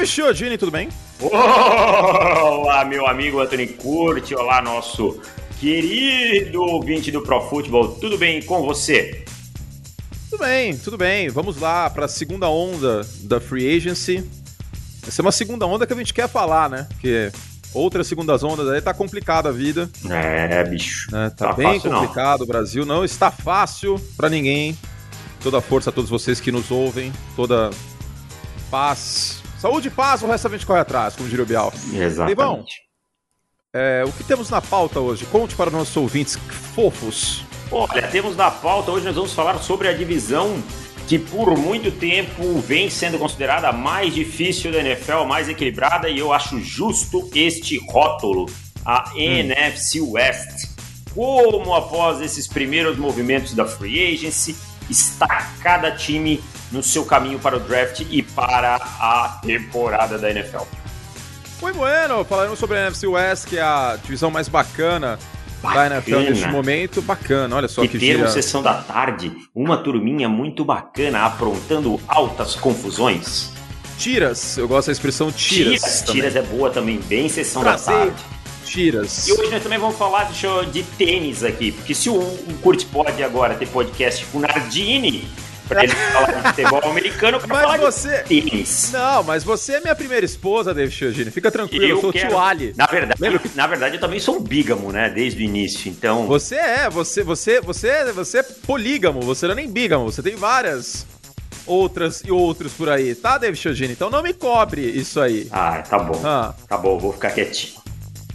David Chiodini, tudo bem? Olá, meu amigo Anthony Curti, olá, nosso querido ouvinte do Pro Football, tudo bem com você? Tudo bem, tudo bem. Vamos lá para a segunda onda da Free Agency. Essa é uma segunda onda que a gente quer falar, né? Porque outras segundas ondas aí tá complicada a vida. É, bicho. Né? Tá, tá bem complicado não. o Brasil, não está fácil para ninguém. Toda força a todos vocês que nos ouvem, toda paz. Saúde e paz, o resto a gente corre atrás, como diria o Bial. Exatamente. é, o que temos na pauta hoje? Conte para nossos ouvintes fofos. Olha, temos na pauta hoje nós vamos falar sobre a divisão que por muito tempo vem sendo considerada a mais difícil da NFL, mais equilibrada, e eu acho justo este rótulo, a hum. NFC West. Como após esses primeiros movimentos da free agency, está cada time no seu caminho para o draft e para a temporada da NFL. Foi bueno, falando sobre a NFC West, que é a divisão mais bacana Bacana. da NFL neste momento. Bacana, olha só e que ter gira... sessão da tarde, uma turminha muito bacana, aprontando altas confusões. Tiras, eu gosto da expressão tiras. Tiras, tiras é boa também, bem sessão Prazer. da tarde. Tiras. E hoje nós também vamos falar de, de tênis aqui, porque se o, o Kurt pode agora ter podcast com Nardini, pra ele falar de futebol americano pra mas falar você... de tênis. Não, mas você é minha primeira esposa, David Chiogini. Fica tranquilo, eu, eu sou quero... Ali. Na verdade, na verdade, eu também sou um bígamo, né? Desde o início, então... Você é, você, você, você, você é polígamo, você não é nem bígamo, você tem várias outras e outros por aí, tá, David Chiogini? Então não me cobre isso aí. Ah, tá bom. Ah. Tá bom, vou ficar quietinho.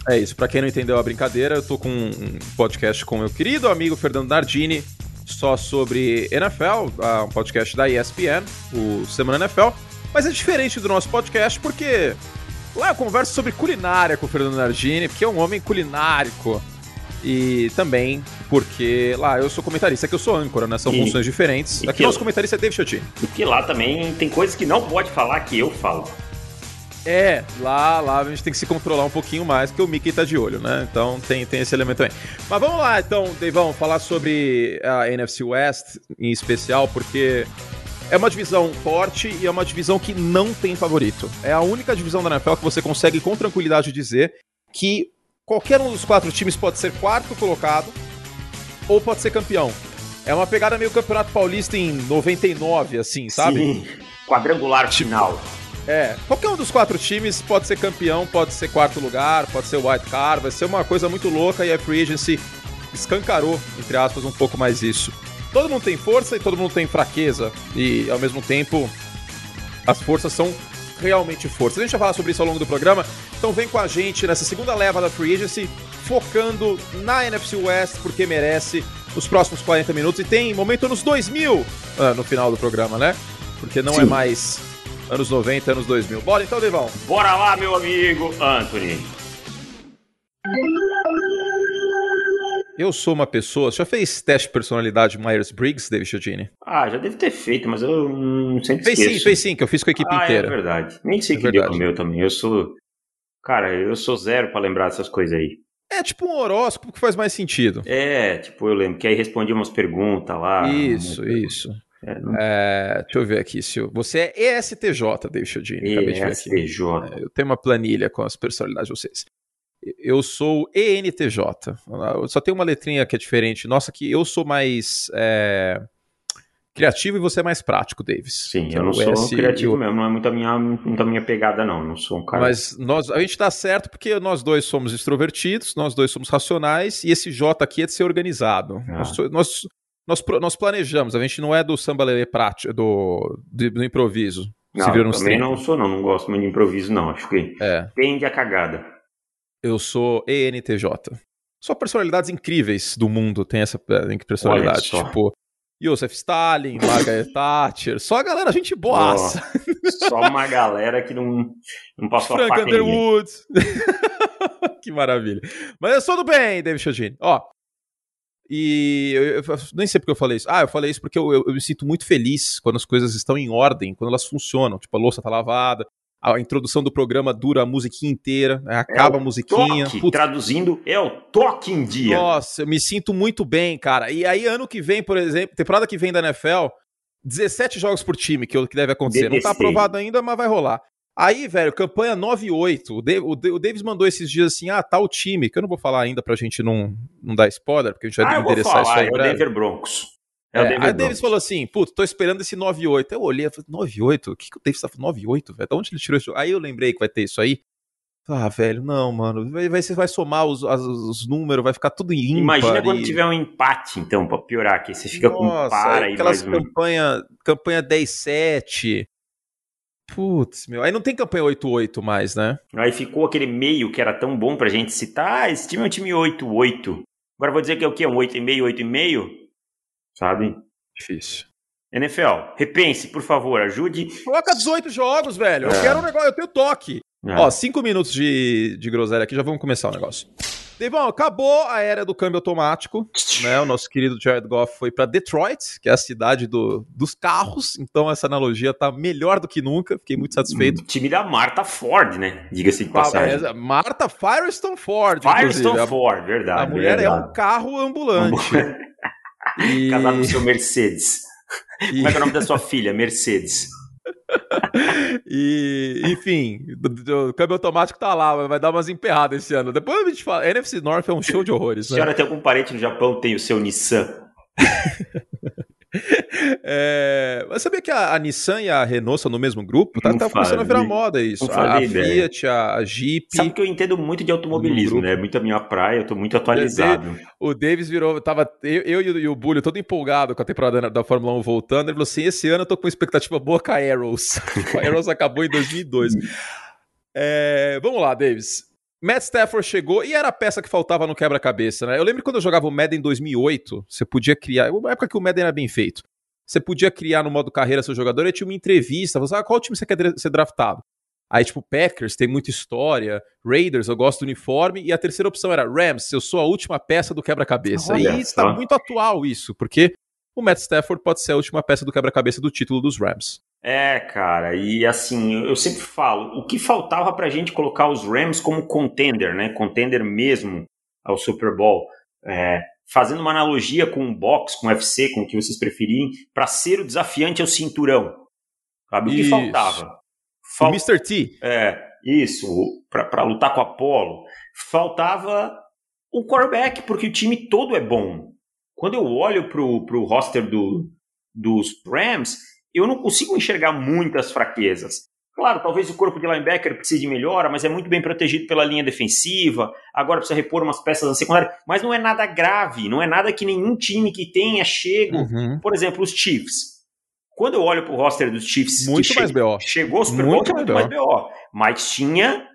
É isso, pra quem não entendeu a brincadeira, eu tô com um podcast com meu querido amigo Fernando Nardini, só sobre NFL, um podcast da ESPN, o Semana NFL. Mas é diferente do nosso podcast porque lá eu converso sobre culinária com o Fernando Nardini, porque é um homem culinárico. E também porque lá eu sou comentarista, que eu sou âncora, né? São e, funções diferentes. Aqui o nosso comentarista é David Chotti. E que lá também tem coisas que não pode falar que eu falo. É, lá, lá a gente tem que se controlar um pouquinho mais, porque o Mickey tá de olho, né? Então tem, tem esse elemento também. Mas vamos lá, então, Deivão, falar sobre a NFC West em especial, porque é uma divisão forte e é uma divisão que não tem favorito. É a única divisão da NFL que você consegue com tranquilidade dizer que qualquer um dos quatro times pode ser quarto colocado ou pode ser campeão. É uma pegada meio Campeonato Paulista em 99, assim, sabe? Sim, quadrangular final. É, qualquer um dos quatro times pode ser campeão, pode ser quarto lugar, pode ser white card, vai ser uma coisa muito louca e a Free Agency escancarou, entre aspas, um pouco mais isso. Todo mundo tem força e todo mundo tem fraqueza, e ao mesmo tempo as forças são realmente forças. A gente vai falar sobre isso ao longo do programa, então vem com a gente nessa segunda leva da Free Agency, focando na NFC West, porque merece os próximos 40 minutos, e tem momento nos 2000 ah, no final do programa, né? Porque não é Sim. é mais anos 90, anos 2000. Bora então, Devão. Bora lá, meu amigo Anthony. Eu sou uma pessoa. Você já fez teste de personalidade Myers-Briggs, David Chiodini? Ah, já deve ter feito, mas eu não sempre fez esqueço. sim, fez sim, que eu fiz com a equipe ah, é inteira. É verdade. Nem sei é que deu o meu também. Eu sou. Cara, eu sou zero para lembrar dessas coisas aí. É tipo um horóscopo que faz mais sentido. É, tipo, eu lembro que aí respondia umas perguntas lá. Isso, isso. É, não... é, deixa eu ver aqui, se você é ESTJ, David Chodini. ESTJ. É, eu tenho uma planilha com as personalidades de vocês. Eu sou ENTJ. Só tem uma letrinha que é diferente. Nossa, que eu sou mais é, criativo e você é mais prático, Davis. Sim, eu não sou S, criativo eu... mesmo. Não é muito a, minha, muito a minha pegada, não. Não sou um cara. Mas nós, a gente dá certo porque nós dois somos extrovertidos, nós dois somos racionais e esse J aqui é de ser organizado. Ah. Nós, nós nós, nós planejamos, a gente não é do samba lelê prático, do, do, do improviso. Não, também 30. não sou não, não gosto muito de improviso não, acho que é. tende a cagada. Eu sou ENTJ. Só personalidades incríveis do mundo tem essa é, personalidade, tipo Joseph Stalin, Margaret Thatcher, só a galera gente boaça. Oh, só uma galera que não, não passou Frank a Underwood. que maravilha. Mas eu sou do bem, David Chodini. Ó, e eu, eu, nem sei porque eu falei isso. Ah, eu falei isso porque eu, eu, eu, me sinto muito feliz quando as coisas estão em ordem, quando elas funcionam. Tipo, a louça tá lavada, a introdução do programa dura a musiquinha inteira, né? acaba é a musiquinha. Toque, traduzindo, é o toque em dia. Nossa, eu me sinto muito bem, cara. E aí, ano que vem, por exemplo, temporada que vem da NFL, 17 jogos por time que, que deve acontecer. Não tá aprovado ainda, mas vai rolar. Aí, velho, campanha 9-8. O, o, o Davis mandou esses dias assim: ah, tá o time, que eu não vou falar ainda pra gente não, não dar spoiler, porque a gente vai ah, endereçar isso aí. É o Denver Broncos. É, é, aí o Davis falou assim: putz, tô esperando esse 9-8. Eu olhei e falei: 9-8? O que, que o Davis tá falando? 9-8, velho? De onde ele tirou isso? Aí eu lembrei que vai ter isso aí. Ah, velho, não, mano. Vai, vai, você vai somar os, os, os números, vai ficar tudo ímpar. Imagina quando tiver um empate, então, pra piorar aqui. Você fica Nossa, com para e aquelas campanha, um... campanha 10-7. Putz, meu. Aí não tem campanha 8-8 mais, né? Aí ficou aquele meio que era tão bom pra gente citar. Ah, esse time é um time 8-8. Agora vou dizer que é o quê? Um 8,5, 8,5? Sabe? Difícil. NFL, repense, por favor, ajude. Coloca 18 jogos, velho. É. Eu quero um negócio, eu tenho toque. É. Ó, cinco minutos de, de groselha aqui, já vamos começar o negócio. Devon, acabou a era do câmbio automático, né? O nosso querido Jared Goff foi para Detroit, que é a cidade do, dos carros, então essa analogia tá melhor do que nunca, fiquei muito satisfeito. O time da Marta Ford, né? Diga-se de passagem. É, Marta Firestone Ford. Firestone Ford, verdade. A mulher verdade. é um carro ambulante. e... Casado com seu Mercedes. E... Como é, é o nome da sua filha? Mercedes. e, enfim, o câmbio automático tá lá, vai dar umas emperradas esse ano. Depois a gente fala. NFC North é um show de horrores. A senhora né? tem algum parente no Japão tem o seu Nissan? é, mas sabia que a, a, Nissan e a Renault são no mesmo grupo? Tá, tá começando a virar moda isso. A, a Fiat, a, a, Jeep. Sabe que eu entendo muito de automobilismo, né? Muito a minha praia, eu tô muito atualizado. O Davis virou, tava eu, eu e, o, o Bulho todo empolgado com a temporada da, da Fórmula 1 voltando. Ele falou assim: esse ano eu tô com uma expectativa boa com a Arrows. a Arrows acabou em 2002. é, vamos lá, Davis. Matt Stafford chegou e era a peça que faltava no quebra-cabeça, né? Eu lembro quando eu jogava o Madden em 2008, você podia criar, uma época que o Madden era bem feito. Você podia criar no modo carreira seu jogador e tinha uma entrevista, você ah, qual time você quer ser draftado? Aí, tipo, Packers tem muita história, Raiders, eu gosto do uniforme, e a terceira opção era Rams, eu sou a última peça do quebra-cabeça. E está muito atual isso, porque o Matt Stafford pode ser a última peça do quebra-cabeça do título dos Rams. É, cara, e assim, eu sempre falo, o que faltava pra gente colocar os Rams como contender, né? Contender mesmo ao Super Bowl. É, fazendo uma analogia com o box, com o UFC, com o que vocês preferirem, para ser o desafiante ao cinturão. Sabe? O que faltava? Fal... O Mr. T. É, isso, para lutar com a Apollo. Faltava o quarterback, porque o time todo é bom. Quando eu olho pro, pro roster do, dos Rams, eu não consigo enxergar muitas fraquezas. Claro, talvez o corpo de linebacker precise de melhora, mas é muito bem protegido pela linha defensiva. Agora precisa repor umas peças na secundária, mas não é nada grave, não é nada que nenhum time que tenha chego. Uhum. Por exemplo, os Chiefs. Quando eu olho para o roster dos Chiefs, muito mais che BO. chegou ao Super Bowl, muito, muito mais BO. Mas tinha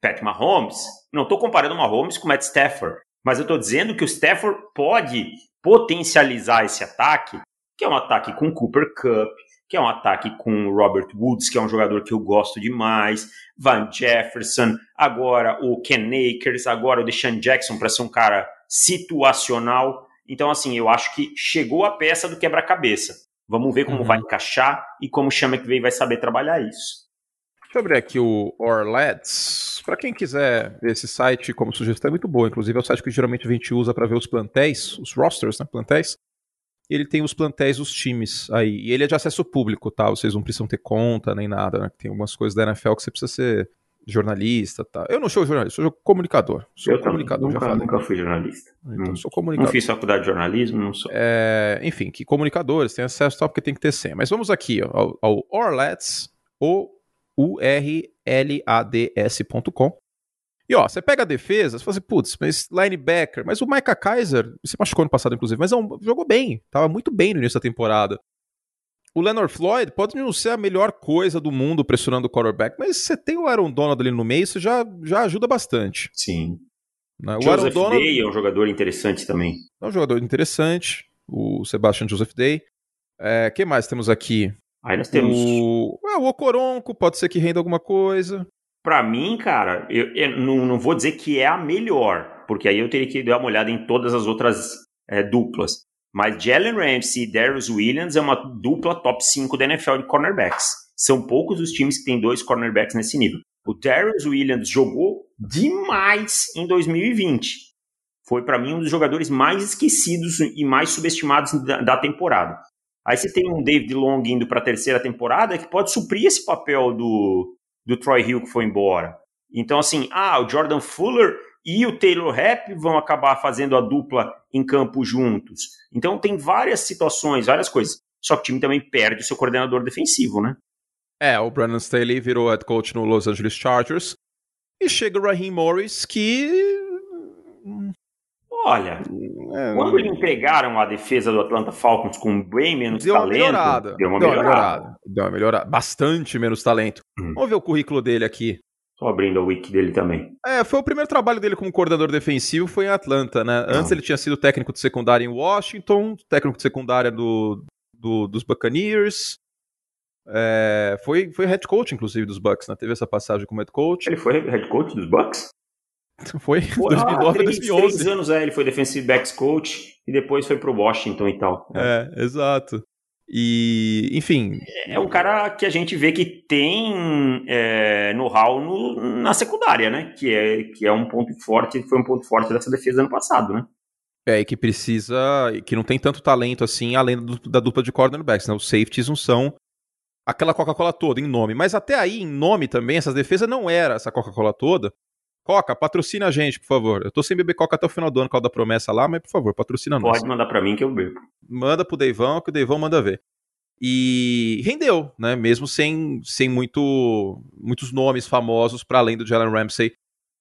Pat Mahomes. Não estou comparando o Mahomes com o Matt Stafford, mas eu estou dizendo que o Stafford pode potencializar esse ataque, que é um ataque com Cooper Cup, que é um ataque com Robert Woods, que é um jogador que eu gosto demais, Van Jefferson, agora o Ken Akers, agora o Deshaun Jackson para ser um cara situacional. Então, assim, eu acho que chegou a peça do quebra-cabeça. Vamos ver como uhum. vai encaixar e como o Chama que vem vai saber trabalhar isso. Deixa eu abrir aqui o Orlets. Para quem quiser ver esse site como sugestão, é muito bom. Inclusive, é o site que geralmente a gente usa para ver os plantéis, os rosters, né? Plantéis ele tem os plantéis dos times aí. E ele é de acesso público, tá? Vocês não precisam ter conta nem nada, né? Tem algumas coisas da NFL que você precisa ser jornalista, tá? Eu não sou jornalista, sou comunicador. Sou eu comunicador, nunca, já falei. Nunca fui jornalista. Então, não, sou comunicador. Não fiz faculdade de jornalismo, não sou. É, enfim, que comunicadores têm acesso tal, porque tem que ter senha. Mas vamos aqui ó, ao, ao Orlets, o U-R-L-A-D-S.com. E ó, você pega a defesa, você fala assim, putz, mas linebacker, mas o Micah Kaiser, se machucou no passado, inclusive, mas não, jogou bem, tava muito bem no início da temporada. O Leonard Floyd pode não ser a melhor coisa do mundo pressionando o quarterback, mas você tem o Aaron Donald ali no meio, isso já, já ajuda bastante. Sim. Né? O Joseph Aaron Donald Day é um jogador interessante também. É um jogador interessante, o Sebastian Joseph Day. É, quem mais temos aqui? Aí nós temos. O, é, o Ocoronco, pode ser que renda alguma coisa. Para mim, cara, eu, eu, não, não vou dizer que é a melhor, porque aí eu teria que dar uma olhada em todas as outras é, duplas. Mas Jalen Ramsey e Darius Williams é uma dupla top 5 da NFL de cornerbacks. São poucos os times que têm dois cornerbacks nesse nível. O Darius Williams jogou demais em 2020. Foi para mim um dos jogadores mais esquecidos e mais subestimados da, da temporada. Aí você tem um David Long indo para a terceira temporada que pode suprir esse papel do, do Troy Hill que foi embora. Então, assim, ah, o Jordan Fuller e o Taylor Rapp vão acabar fazendo a dupla em campo juntos. Então, tem várias situações, várias coisas. Só que o time também perde o seu coordenador defensivo, né? É, o Brandon Staley virou head coach no Los Angeles Chargers. E chega o Raheem Morris, que. Olha, é, quando entregaram a defesa do Atlanta Falcons com bem menos deu talento, uma melhorada, deu uma deu melhorada. melhorada. Deu uma melhorada. Bastante menos talento. Hum. Vamos ver o currículo dele aqui. Tô abrindo a wiki dele também. É, foi o primeiro trabalho dele como coordenador defensivo, foi em Atlanta, né? Antes ele tinha sido técnico de secundária em Washington, técnico de secundária do, do dos Buccaneers. É, foi, foi head coach, inclusive, dos Bucks, né? Teve essa passagem como head coach. Ele foi head coach dos Bucks? Foi, Pô, 2009 ah, 3, 2011. Três anos, é, ele foi defensive backs coach e depois foi pro Washington e tal. É, é exato. E, enfim. É um cara que a gente vê que tem é, know-how no, na secundária, né? Que é, que é um ponto forte, foi um ponto forte dessa defesa ano passado, né? É, e que precisa. que não tem tanto talento assim, além do, da dupla de cornerbacks, né? Os safeties não são aquela Coca-Cola toda em nome. Mas até aí, em nome também, essas defesas não era essa Coca-Cola toda. Coca, patrocina a gente, por favor. Eu tô sem beber Coca até o final do ano, com a da promessa lá, mas por favor, patrocina nós. Pode mandar para mim que eu bebo. Manda pro Deivão, que o Deivão manda ver. E rendeu, né? Mesmo sem, sem muito, muitos nomes famosos para além do Jalen Ramsey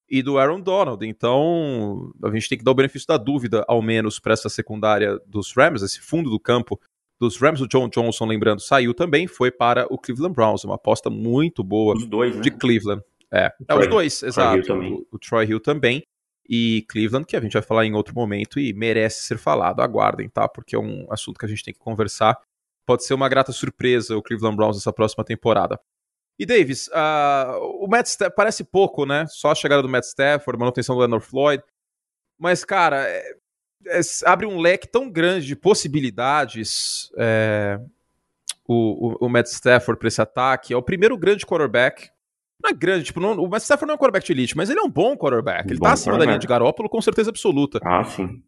e do Aaron Donald. Então, a gente tem que dar o benefício da dúvida, ao menos, para essa secundária dos Rams, esse fundo do campo dos Rams. O John Johnson, lembrando, saiu também, foi para o Cleveland Browns, uma aposta muito boa dois, de né? Cleveland. É, é os dois, exato. O, o, Troy Hill também. E Cleveland, que a gente vai falar em outro momento e merece ser falado. Aguardem, tá? Porque é um assunto que a gente tem que conversar. Pode ser uma grata surpresa o Cleveland Browns nessa próxima temporada. E Davis, uh, o Matt Stafford parece pouco, né? Só a chegada do Matt Stafford, manutenção do Leonard Floyd. Mas, cara, é, é, abre um leque tão grande de possibilidades é, o, o, o Matt Stafford para esse ataque. É o primeiro grande quarterback não é grande, tipo, não, o Matt Stafford não é um quarterback de elite, mas ele é um bom quarterback. Um ele bom tá acima da linha de Garópolo com certeza absoluta. Ah, sim.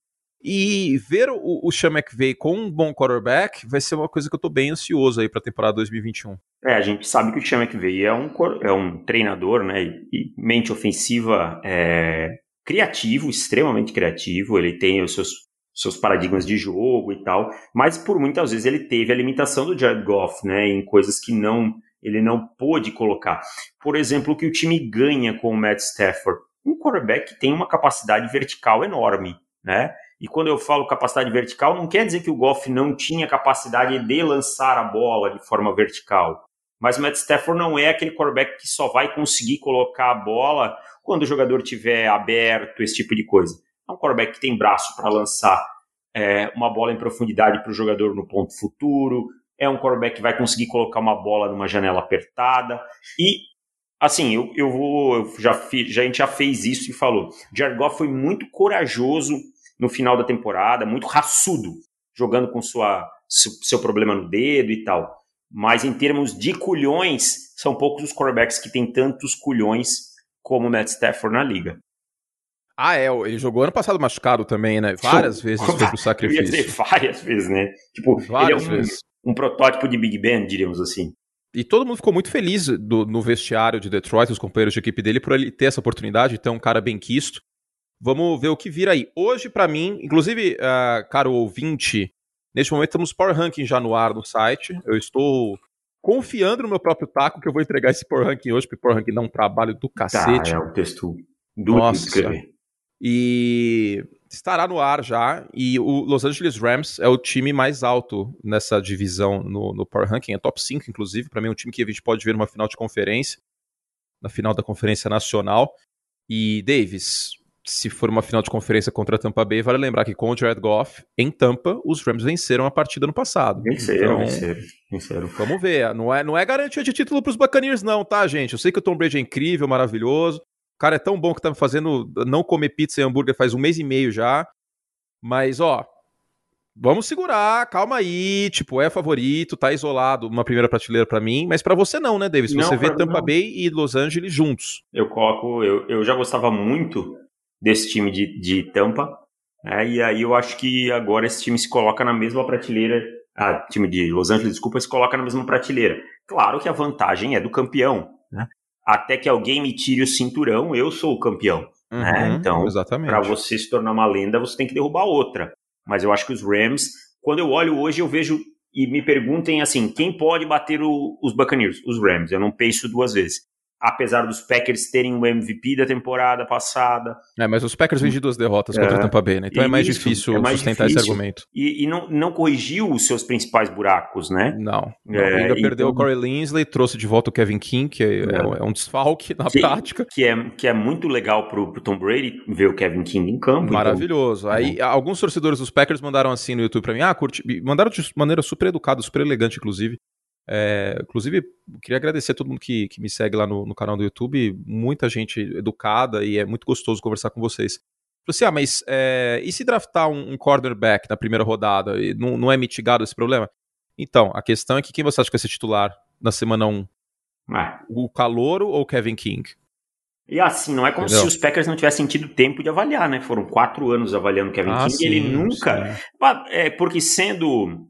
E ver o, o Sean McVay com um bom quarterback vai ser uma coisa que eu tô bem ansioso aí pra temporada 2021. É, a gente sabe que o Sean McVay é um, é um treinador, né, e mente ofensiva é, criativo, extremamente criativo, ele tem os seus, seus paradigmas de jogo e tal, mas por muitas vezes ele teve a limitação do Jared Goff, né, em coisas que não ele não pôde colocar. Por exemplo, o que o time ganha com o Matt Stafford? Um quarterback tem uma capacidade vertical enorme, né? E quando eu falo capacidade vertical, não quer dizer que o Goff não tinha capacidade de lançar a bola de forma vertical. Mas o Matt Stafford não é aquele quarterback que só vai conseguir colocar a bola quando o jogador tiver aberto, esse tipo de coisa. É um quarterback que tem braço para lançar é, uma bola em profundidade para o jogador no ponto futuro, é um quarterback que vai conseguir colocar uma bola numa janela apertada. E, assim, eu, eu vou. Eu já, fiz, já, a gente já fez isso e falou. Jared Goff foi muito corajoso no final da temporada, muito raçudo, jogando com sua, seu, problema no dedo e tal. Mas em termos de culhões, são poucos os quarterbacks que têm tantos culhões como o Matt Stafford na liga. Ah, é, ele jogou ano passado machucado também, né? Várias vezes foi pro sacrifício. Eu ia dizer várias vezes, né? Tipo, Várias ele é um, vezes um protótipo de Big Ben, diríamos assim. E todo mundo ficou muito feliz do, no vestiário de Detroit, os companheiros de equipe dele, por ele ter essa oportunidade, ter um cara bem quisto. Vamos ver o que vira aí. Hoje, para mim, inclusive, uh, caro ouvinte, neste momento estamos Power Ranking já no ar no site. Eu estou confiando no meu próprio taco que eu vou entregar esse Power Ranking hoje, porque Power Ranking dá um trabalho do cacete. Tá, é um texto duro de escrever. E estará no ar já. E o Los Angeles Rams é o time mais alto nessa divisão no, no Power Ranking, é top 5, inclusive. Para mim, é um time que a gente pode ver numa final de conferência, na final da Conferência Nacional. E, Davis, se for uma final de conferência contra a Tampa Bay, vale lembrar que com o Jared Goff em Tampa, os Rams venceram a partida no passado. Venceram, então, venceram, venceram. Vamos ver. Não é, não é garantia de título para os Buccaneers, não, tá, gente? Eu sei que o Tom Brady é incrível, maravilhoso cara é tão bom que tá me fazendo não comer pizza e hambúrguer faz um mês e meio já. Mas, ó, vamos segurar, calma aí. Tipo, é favorito, tá isolado, uma primeira prateleira para mim, mas para você não, né, Davis? Você não, vê Tampa não. Bay e Los Angeles juntos. Eu coloco, eu, eu já gostava muito desse time de, de Tampa, né, e aí eu acho que agora esse time se coloca na mesma prateleira. Ah, time de Los Angeles, desculpa, se coloca na mesma prateleira. Claro que a vantagem é do campeão, né? Até que alguém me tire o cinturão, eu sou o campeão. Uhum, né? Então, para você se tornar uma lenda, você tem que derrubar outra. Mas eu acho que os Rams, quando eu olho hoje, eu vejo e me perguntem assim, quem pode bater o, os Buccaneers? Os Rams. Eu não penso duas vezes apesar dos Packers terem o MVP da temporada passada. É, mas os Packers vêm de duas derrotas é, contra o Tampa Bay, né? Então é mais difícil é mais sustentar difícil. esse argumento. E, e, não, não corrigiu os seus principais buracos, né? Não. não é, ainda então... perdeu o Corey Linsley, trouxe de volta o Kevin King, que é, é, é um desfalque na que, prática. Que é, que é muito legal pro, pro Tom Brady ver o Kevin King em campo. Então. Maravilhoso. Então... Aí alguns torcedores dos Packers mandaram assim no YouTube pra mim, ah, curti, mandaram de maneira super educada, super elegante, inclusive. É, inclusive, queria agradecer a todo mundo que, que me segue lá no, no, canal do YouTube, muita gente educada e é muito gostoso conversar com vocês. Falei assim, ah, mas é, e se draftar um, um cornerback na primeira rodada? Não, não é mitigado esse problema? Então, a questão é que quem você acha que vai ser titular na semana 1? É. O Calouro ou o Kevin King? E assim, não é como Entendeu? se os Packers não tivessem tido tempo de avaliar, né? Foram quatro anos avaliando o Kevin ah, King sim, e ele nunca. Sim. É, porque sendo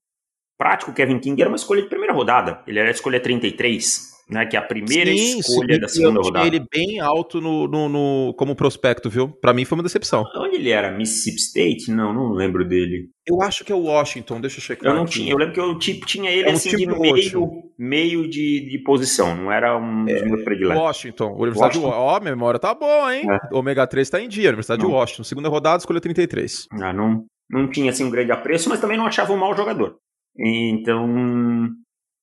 prático, Kevin King era uma escolha de primeira rodada. Ele era a escolha 33, né? Que é a primeira sim, escolha sim, da segunda eu rodada. ele bem alto no, no, no, como prospecto, viu? Para mim foi uma decepção. Onde ele era? Mississippi State? Não, não lembro dele. Eu acho que é o Washington, deixa eu checar. Eu não aqui. tinha, eu lembro que eu tipo, tinha ele é um assim tipo de meio, meio de, de posição, não era um é, dos prediletos. Washington, Universidade Washington. Ó, oh, minha memória tá boa, hein? É. Ômega 3 tá em dia, Universidade não. de Washington. Segunda rodada, escolha 33. Ah, não, não tinha assim um grande apreço, mas também não achava um mau jogador. Então.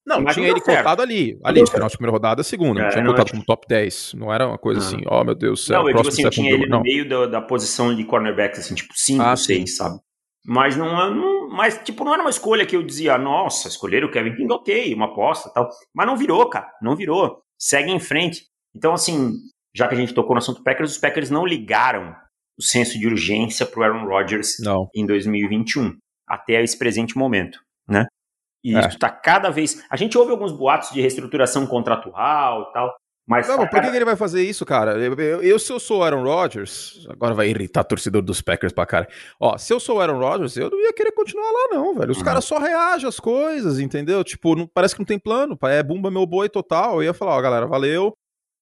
Não, tinha ele cotado ali. Ali, final de primeira rodada, segunda. É, não tinha não, cotado como top 10. Não era uma coisa não. assim, ó, oh, meu Deus do céu. Não, eu digo assim, eu tinha ele no meio da, da, posição de cornerbacks, assim, tipo 5, ah, 6, sabe? Mas não, não, mas, tipo, não era uma escolha que eu dizia, nossa, escolher o Kevin King, ok, uma aposta tal. Mas não virou, cara. Não virou. Segue em frente. Então, assim, já que a gente tocou no assunto Packers, os Packers não ligaram o senso de urgência pro Aaron Rodgers não. em 2021, até esse presente momento né? E é. isso está cada vez. A gente ouve alguns boatos de reestruturação contratual e tal. Mas não, tá por que, que, ele vai fazer isso, cara? Eu, eu, eu, se eu sou o Aaron Rodgers, agora vai irritar torcedor dos Packers pra cara. Ó, se eu sou o Aaron Rodgers, eu não ia querer continuar lá, não, velho. Os uhum. caras só reagem às coisas, entendeu? Tipo, não, parece que não tem plano. É bumba meu boi total. Eu ia falar, ó, galera, valeu.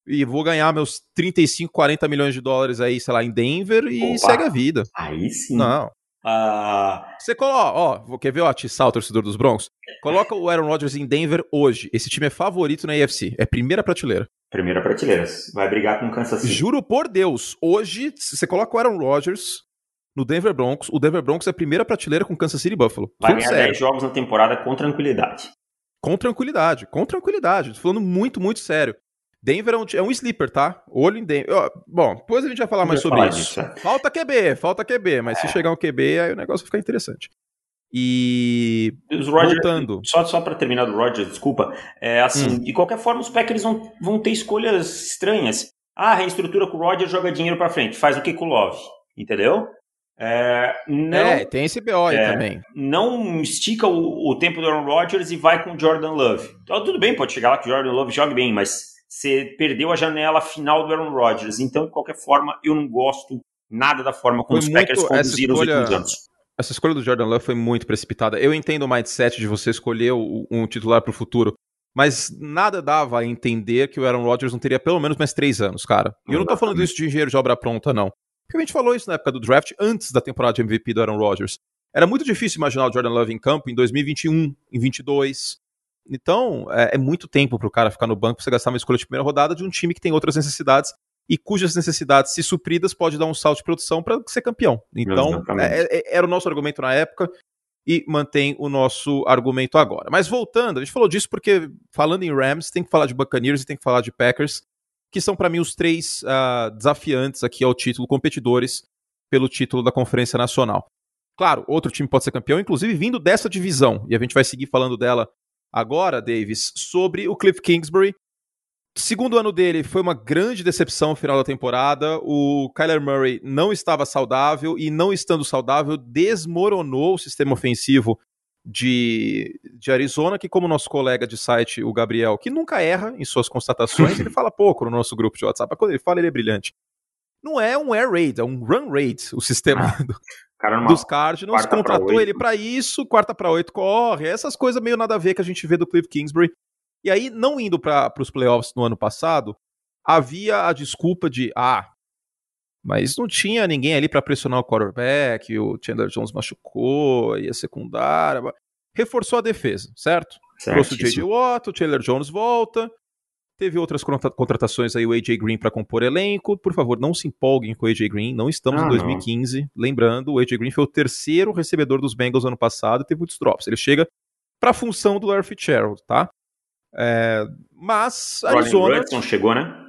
E vou ganhar meus 35, 40 milhões de dólares aí, sei lá, em Denver e Opa, segue a vida. Aí sim. Não. Uh... Você coloca, ó, quer ver o atiçar o torcedor dos Broncos? Coloca o Aaron Rodgers em Denver hoje. Esse time é favorito na AFC. É primeira prateleira. Primeira prateleira. Vai brigar com o Kansas City. Juro por Deus, hoje, você coloca o Aaron Rodgers no Denver Broncos, o Denver Broncos é a primeira prateleira com Kansas City e Buffalo. Vai ganhar 10 jogos na temporada com tranquilidade. Com tranquilidade, com tranquilidade. Tô falando muito, muito sério. Denver é um, é um sleeper, tá? Olho em Denver. Bom, depois a gente vai falar mais sobre isso. É. Falta QB, falta QB, mas é. se chegar um QB, aí o negócio fica interessante. E os Roger, voltando. Só, só para terminar do Roger, desculpa. É assim, hum. de qualquer forma, os Packers vão, vão ter escolhas estranhas. Ah, reestrutura com o Roger, joga dinheiro para frente. Faz o que com o Love, entendeu? É, não, é, tem esse BO aí é, também. Não estica o, o, tempo do Aaron Rodgers e vai com o Jordan Love. Então, tudo bem, pode chegar lá que o Jordan Love jogue bem, mas você perdeu a janela final do Aaron Rodgers. Então, de qualquer forma, eu não gosto nada da forma como foi os Packers conduziram escolha, os últimos anos. Essa escolha do Jordan Love foi muito precipitada. Eu entendo o mindset de você escolher um titular para o futuro, mas nada dava a entender que o Aaron Rodgers não teria pelo menos mais três anos, cara. E eu não tô falando isso de engenheiro de obra pronta, não. Porque a gente falou isso na época do draft, antes da temporada de MVP do Aaron Rodgers. Era muito difícil imaginar o Jordan Love em campo em 2021, em 2022. Então, é, é muito tempo para o cara ficar no banco para você gastar uma escolha de primeira rodada de um time que tem outras necessidades e cujas necessidades, se supridas, pode dar um salto de produção para ser campeão. Então, é, é, era o nosso argumento na época e mantém o nosso argumento agora. Mas voltando, a gente falou disso porque, falando em Rams, tem que falar de Buccaneers e tem que falar de Packers, que são para mim os três uh, desafiantes aqui ao título, competidores pelo título da Conferência Nacional. Claro, outro time pode ser campeão, inclusive vindo dessa divisão, e a gente vai seguir falando dela agora, Davis, sobre o Cliff Kingsbury. Segundo ano dele foi uma grande decepção no final da temporada. O Kyler Murray não estava saudável e, não estando saudável, desmoronou o sistema ofensivo de, de Arizona, que, como nosso colega de site, o Gabriel, que nunca erra em suas constatações, ele fala pouco no nosso grupo de WhatsApp, mas quando ele fala, ele é brilhante. Não é um air raid, é um run raid o sistema ah. do, Dos Cardinals, contratou ele para isso, quarta para oito corre, essas coisas meio nada a ver que a gente vê do Cliff Kingsbury. E aí, não indo para os playoffs no ano passado, havia a desculpa de, ah, mas não tinha ninguém ali para pressionar o quarterback, o Chandler Jones machucou, ia secundária. Reforçou a defesa, certo? Trouxe o J.J. Watt, o Chandler Jones volta. Teve outras contratações aí, o AJ Green para compor elenco. Por favor, não se empolguem com o AJ Green. Não estamos ah, em 2015. Não. Lembrando, o AJ Green foi o terceiro recebedor dos Bengals ano passado e teve muitos drops. Ele chega para a função do Larry Fitzgerald, tá? É, mas Arizona. Rodney chegou, né?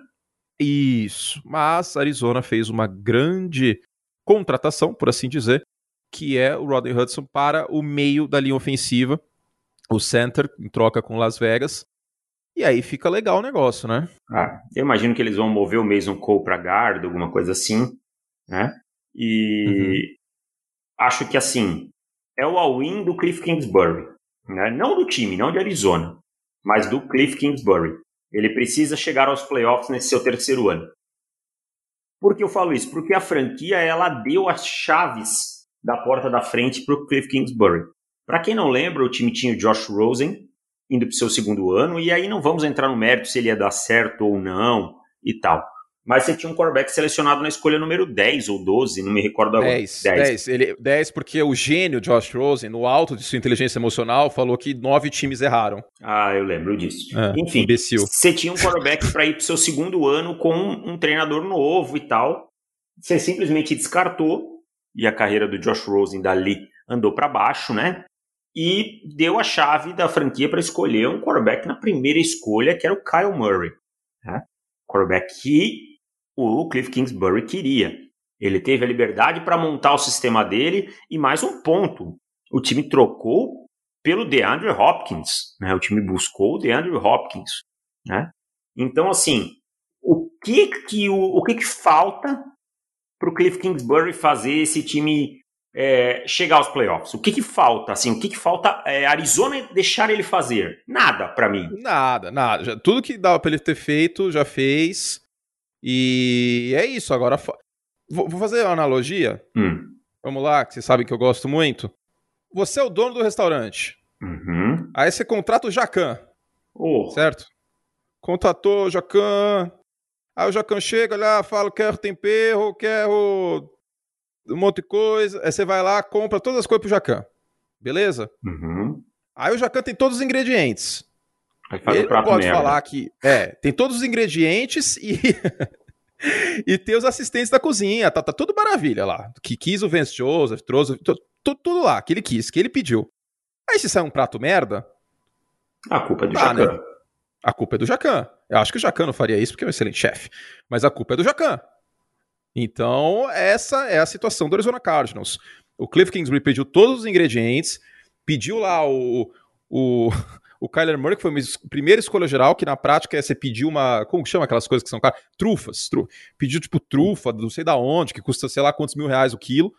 Isso. Mas Arizona fez uma grande contratação, por assim dizer, que é o Rodney Hudson para o meio da linha ofensiva, o center, em troca com Las Vegas. E aí fica legal o negócio, né? Ah, eu imagino que eles vão mover o Mason Cole para guarda, alguma coisa assim, né? E uhum. acho que assim, é o all-in do Cliff Kingsbury, né? Não do time, não de Arizona, mas do Cliff Kingsbury. Ele precisa chegar aos playoffs nesse seu terceiro ano. Por que eu falo isso? Porque a franquia ela deu as chaves da porta da frente para o Cliff Kingsbury. Para quem não lembra, o time tinha o Josh Rosen indo para o seu segundo ano, e aí não vamos entrar no mérito se ele ia dar certo ou não e tal mas você tinha um quarterback selecionado na escolha número 10 ou 12, não me recordo agora. 10, 10. 10, ele, 10 porque o gênio Josh Rosen, no alto de sua inteligência emocional, falou que nove times erraram. Ah, eu lembro disso. É, Enfim, imbecil. você tinha um quarterback para ir para o seu segundo ano com um, um treinador novo e tal. Você simplesmente descartou, e a carreira do Josh Rosen dali andou para baixo, né? E deu a chave da franquia para escolher um quarterback na primeira escolha, que era o Kyle Murray. Né? Quarterback que o Cliff Kingsbury queria. Ele teve a liberdade para montar o sistema dele e mais um ponto. O time trocou pelo DeAndre Hopkins, né? O time buscou o DeAndre Hopkins, né? Então assim, o que que o, o que que falta para o Cliff Kingsbury fazer esse time é, chegar aos playoffs? O que que falta? Assim, o que que falta é, Arizona deixar ele fazer? Nada para mim. Nada, nada. Tudo que dava para ele ter feito já fez. E é isso. Agora, vou fazer uma analogia. Hum. Vamos lá, que vocês sabem que eu gosto muito. Você é o dono do restaurante. Uhum. Aí você contrata o Jacan. Oh. Certo? Contratou o Jacan. Aí o Jacan chega lá, fala: quero tempero, quero um monte de coisa. Aí você vai lá, compra todas as coisas pro Jacan. Beleza? Uhum. Aí o Jacan tem todos os ingredientes. Aí faz Ele o prato pode merda. falar que é, tem todos os ingredientes e e tem os assistentes da cozinha, tá, tá tudo maravilha lá. Que quis o Vance Joseph, trouxe tudo, tudo lá que ele quis, que ele pediu. Aí se sai um prato merda, a culpa é do tá, Jacan. Né? A culpa é do Jacan. Eu acho que o Jacan não faria isso porque é um excelente chefe, mas a culpa é do Jacan. Então, essa é a situação do Arizona Cardinals. O Cliff Kingsbury pediu todos os ingredientes, pediu lá o, o o Kyler Murray, que foi a primeira escolha geral, que na prática é você pedir uma. Como chama aquelas coisas que são caras? Trufas. Tru, pediu, tipo, trufa, não sei da onde, que custa sei lá quantos mil reais o quilo.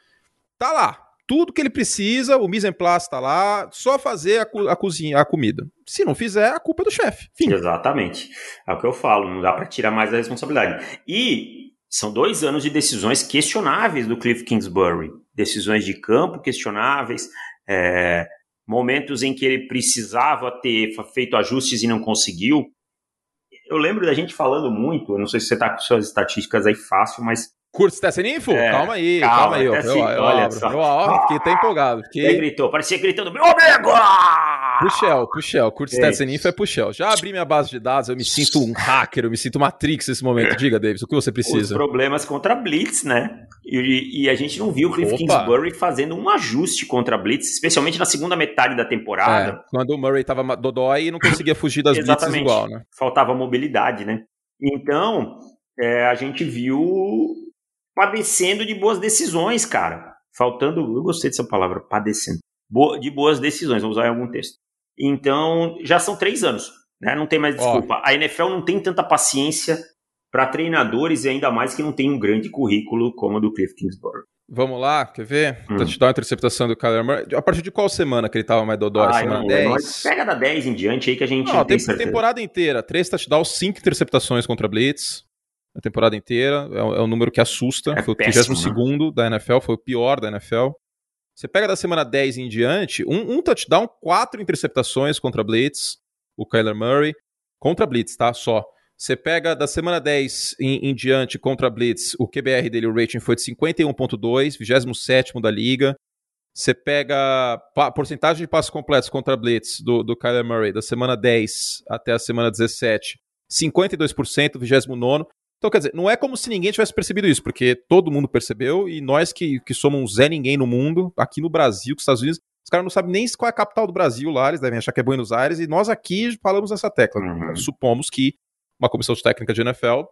Tá lá. Tudo que ele precisa, o mise en place tá lá, só fazer a, a cozinha, a comida. Se não fizer, a culpa é do chefe. Exatamente. É o que eu falo, não dá para tirar mais a responsabilidade. E são dois anos de decisões questionáveis do Cliff Kingsbury. Decisões de campo questionáveis, é, momentos em que ele precisava ter feito ajustes e não conseguiu. Eu lembro da gente falando muito, eu não sei se você está com suas estatísticas aí fácil, mas Curte Stessaninfo? É, calma aí, calma, calma aí. Assim, eu, eu, olha abro. só. Eu, ó, fiquei até empolgado. Fiquei... Ele gritou, parecia gritando, meu amigo! Puxel, Puxel. Curte Stessaninfo é Puxel. Já abri minha base de dados, eu me sinto um hacker, eu me sinto Matrix nesse momento. Diga, Davis, o que você precisa? Os problemas contra Blitz, né? E, e a gente não viu o Cliff Opa. Kingsbury fazendo um ajuste contra Blitz, especialmente na segunda metade da temporada. É, quando o Murray tava dodói e não conseguia fugir das Blitzes igual, né? Faltava mobilidade, né? Então, é, a gente viu padecendo de boas decisões, cara. Faltando, eu gostei dessa palavra, padecendo. de boas decisões, vou usar em algum texto. Então, já são três anos, né? Não tem mais desculpa. A NFL não tem tanta paciência para treinadores e ainda mais que não tem um grande currículo como o do Cliff Kingsbury. Vamos lá, quer ver? Hum. Touchdown a interceptação do Kyler Murray. A partir de qual semana que ele tava mais dodói? Ah, semana não, 10? Pega da 10 em diante aí que a gente não, tem, tem temporada inteira. Três touchdowns, cinco interceptações contra Blitz a temporada inteira. É, um, é um número que assusta. É foi o 32 né? da NFL, foi o pior da NFL. Você pega da semana 10 em diante, um, um touchdown, quatro interceptações contra Blitz, o Kyler Murray. Contra Blitz, tá? Só. Você pega da semana 10 em, em, diante contra Blitz, o QBR dele, o rating foi de 51.2, 27 da liga. Você pega a porcentagem de passos completos contra Blitz do, do Kyler Murray da semana 10 até a semana 17, 52%, 29 então, quer dizer, não é como se ninguém tivesse percebido isso, porque todo mundo percebeu e nós que, que somos um Zé Ninguém no mundo, aqui no Brasil, que os Estados Unidos, os caras não sabem nem qual é a capital do Brasil lá, eles devem achar que é Buenos Aires, e nós aqui falamos essa tecla. Uhum. Supomos que uma comissão de técnica de NFL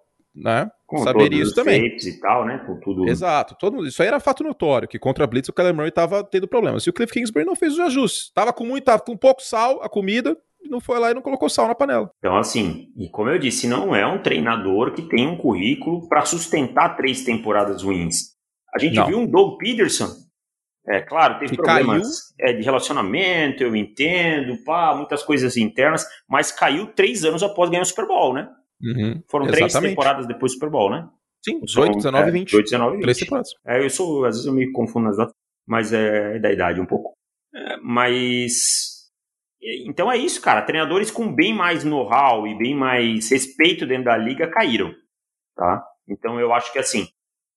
né, com saberia isso também. e tal, né, com tudo. Exato, todo, isso aí era fato notório, que contra a Blitz o Kyler Murray estava tendo problemas. E o Cliff Kingsbury não fez os ajustes. Tava com muito, tava com pouco sal a comida, não foi lá e não colocou sal na panela. Então, assim, e como eu disse, não é um treinador que tem um currículo para sustentar três temporadas ruins. A gente não. viu um Doug Peterson, é claro, teve que problemas é, de relacionamento, eu entendo, pá, muitas coisas internas, mas caiu três anos após ganhar o Super Bowl, né? Uhum, Foram exatamente. três temporadas depois do Super Bowl, né? Sim, 18, 19 e 20. 18, 19 e 20. Três temporadas. É, eu sou, às vezes eu me confundo nas datas, mas é da idade um pouco. É, mas então é isso, cara. Treinadores com bem mais know-how e bem mais respeito dentro da liga caíram, tá? Então eu acho que assim,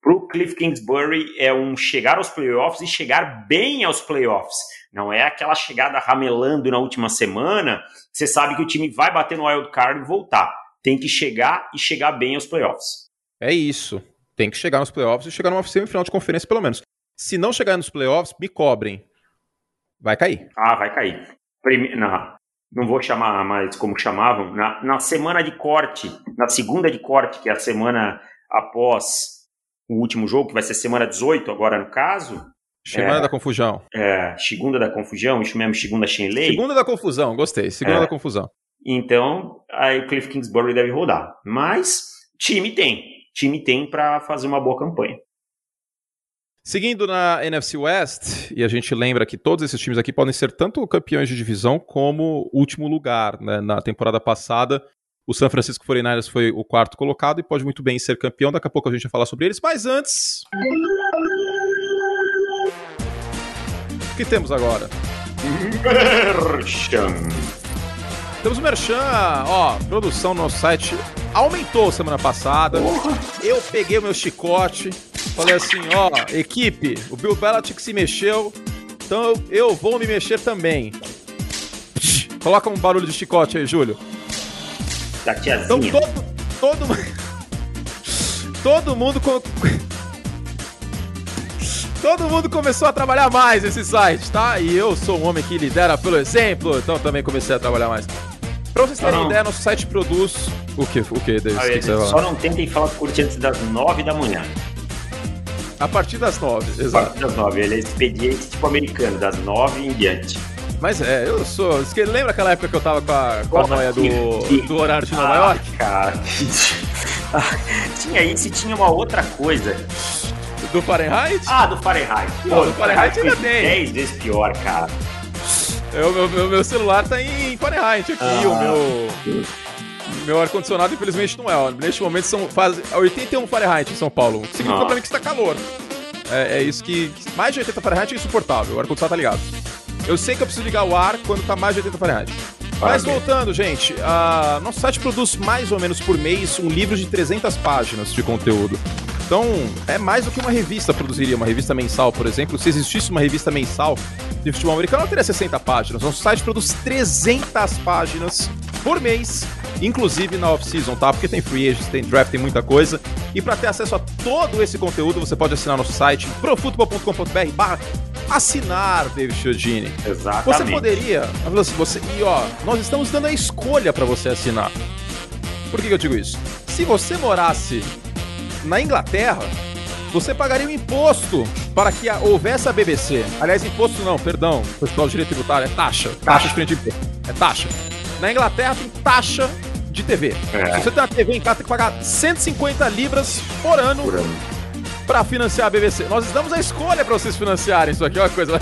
pro Cliff Kingsbury é um chegar aos playoffs e chegar bem aos playoffs. Não é aquela chegada ramelando na última semana, você sabe que o time vai bater no wild card e voltar. Tem que chegar e chegar bem aos playoffs. É isso. Tem que chegar nos playoffs e chegar numa semifinal de conferência pelo menos. Se não chegar nos playoffs, me cobrem. Vai cair. Ah, vai cair prime... na, não vou chamar mais como chamavam, na, na semana de corte, na segunda de corte, que é a semana após o último jogo, que vai ser semana 18 agora no caso. Semana é, da confusão. É, segunda da confusão, isso mesmo, segunda Shenley. Segunda da confusão, gostei, segunda é, da confusão. Então, aí o Cliff Kingsbury deve rodar. Mas, time tem, time tem para fazer uma boa campanha. Seguindo na NFC West, e a gente lembra que todos esses times aqui podem ser tanto campeões de divisão como último lugar. Né? Na temporada passada, o San Francisco 49ers foi o quarto colocado e pode muito bem ser campeão. Daqui a pouco a gente vai falar sobre eles, mas antes. O que temos agora? Merchan. Temos o Merchan, ó, produção no nosso site aumentou semana passada. Eu peguei o meu chicote Falei assim, ó, equipe, o Bill Belichick se mexeu, então eu, vou me mexer também. Coloca um barulho de chicote aí, Júlio. Da tiazinha. Então todo, todo, todo mundo... Todo mundo começou a trabalhar mais nesse site, tá? E eu sou um homem que lidera pelo exemplo, então também comecei a trabalhar mais. Pra vocês terem ideia, nosso site produz. O que? O que, Davis? Ah, que que só não tentem falar com o antes das nove da manhã. A partir das nove, exato. A partir das nove, ele é expediente tipo americano, das nove em diante. Mas é, eu sou. Lembra aquela época que eu tava com a, com a noia do, do horário de Nova ah, York? Cara, tinha isso e tinha uma outra coisa. Do Fahrenheit? Ah, do Fahrenheit. Pô, Pô do Fahrenheit ainda tem. 10 vezes pior, cara. Eu, meu, meu, celular tá em Fahrenheit aqui, ah. o meu. Meu ar-condicionado, infelizmente, não é. Neste momento são faz 81 Fahrenheit em São Paulo. Significa ah. pra mim que está calor. É, é isso que, que, Mais de 80 Fahrenheit é insuportável. O ar-condicionado tá ligado. Eu sei que eu preciso ligar o ar quando tá mais de 80 Fahrenheit. Mas voltando, gente, uh, nosso site produz mais ou menos por mês um livro de 300 páginas de conteúdo. Então, é mais do que uma revista produziria, uma revista mensal, por exemplo. Se existisse uma revista mensal de futebol americano, ela teria 60 páginas. Nosso site produz 300 páginas por mês inclusive na off-season, tá? Porque tem free agents, tem draft, tem muita coisa. E para ter acesso a todo esse conteúdo, você pode assinar nosso site profutbol.com.br barra assinar, David Chiodini. Exatamente. Você poderia, assim, você, e ó, nós estamos dando a escolha para você assinar. Por que, que eu digo isso? Se você morasse na Inglaterra, você pagaria um imposto para que houvesse a BBC. Aliás, imposto não, perdão, pessoal do direito tributário, é taxa. Taxa, de frente de. É taxa. Na Inglaterra tem taxa de TV. É. Se você tem uma TV em casa, tem que pagar 150 libras por ano, por ano. para financiar a BBC. Nós damos a escolha para vocês financiarem isso aqui, olha que coisa.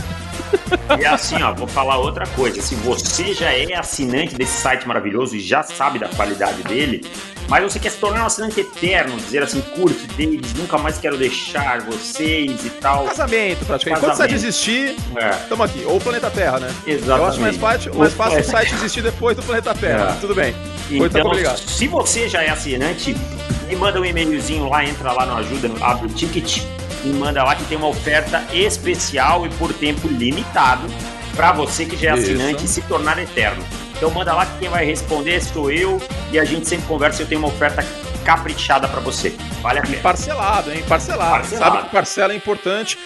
E assim, ó, vou falar outra coisa. Se você já é assinante desse site maravilhoso e já sabe da qualidade dele, mas você quer se tornar um assinante eterno, dizer assim, curte deles, nunca mais quero deixar vocês e tal. Casamento, praticamente. Quando você desistir, estamos é. aqui. Ou o planeta Terra, né? Exatamente. Eu acho mais fácil, mais fácil o site existir depois do planeta Terra. É. Tudo bem. Então, se você já é assinante, me manda um e-mailzinho lá, entra lá no ajuda, abre o ticket e manda lá que tem uma oferta especial e por tempo limitado para você que já é assinante Isso. se tornar eterno. Então manda lá que quem vai responder sou eu e a gente sempre conversa. Eu tenho uma oferta caprichada para você. Vale a pena. Parcelado, hein? Parcelado. Parcelado. Sabe que parcela é importante.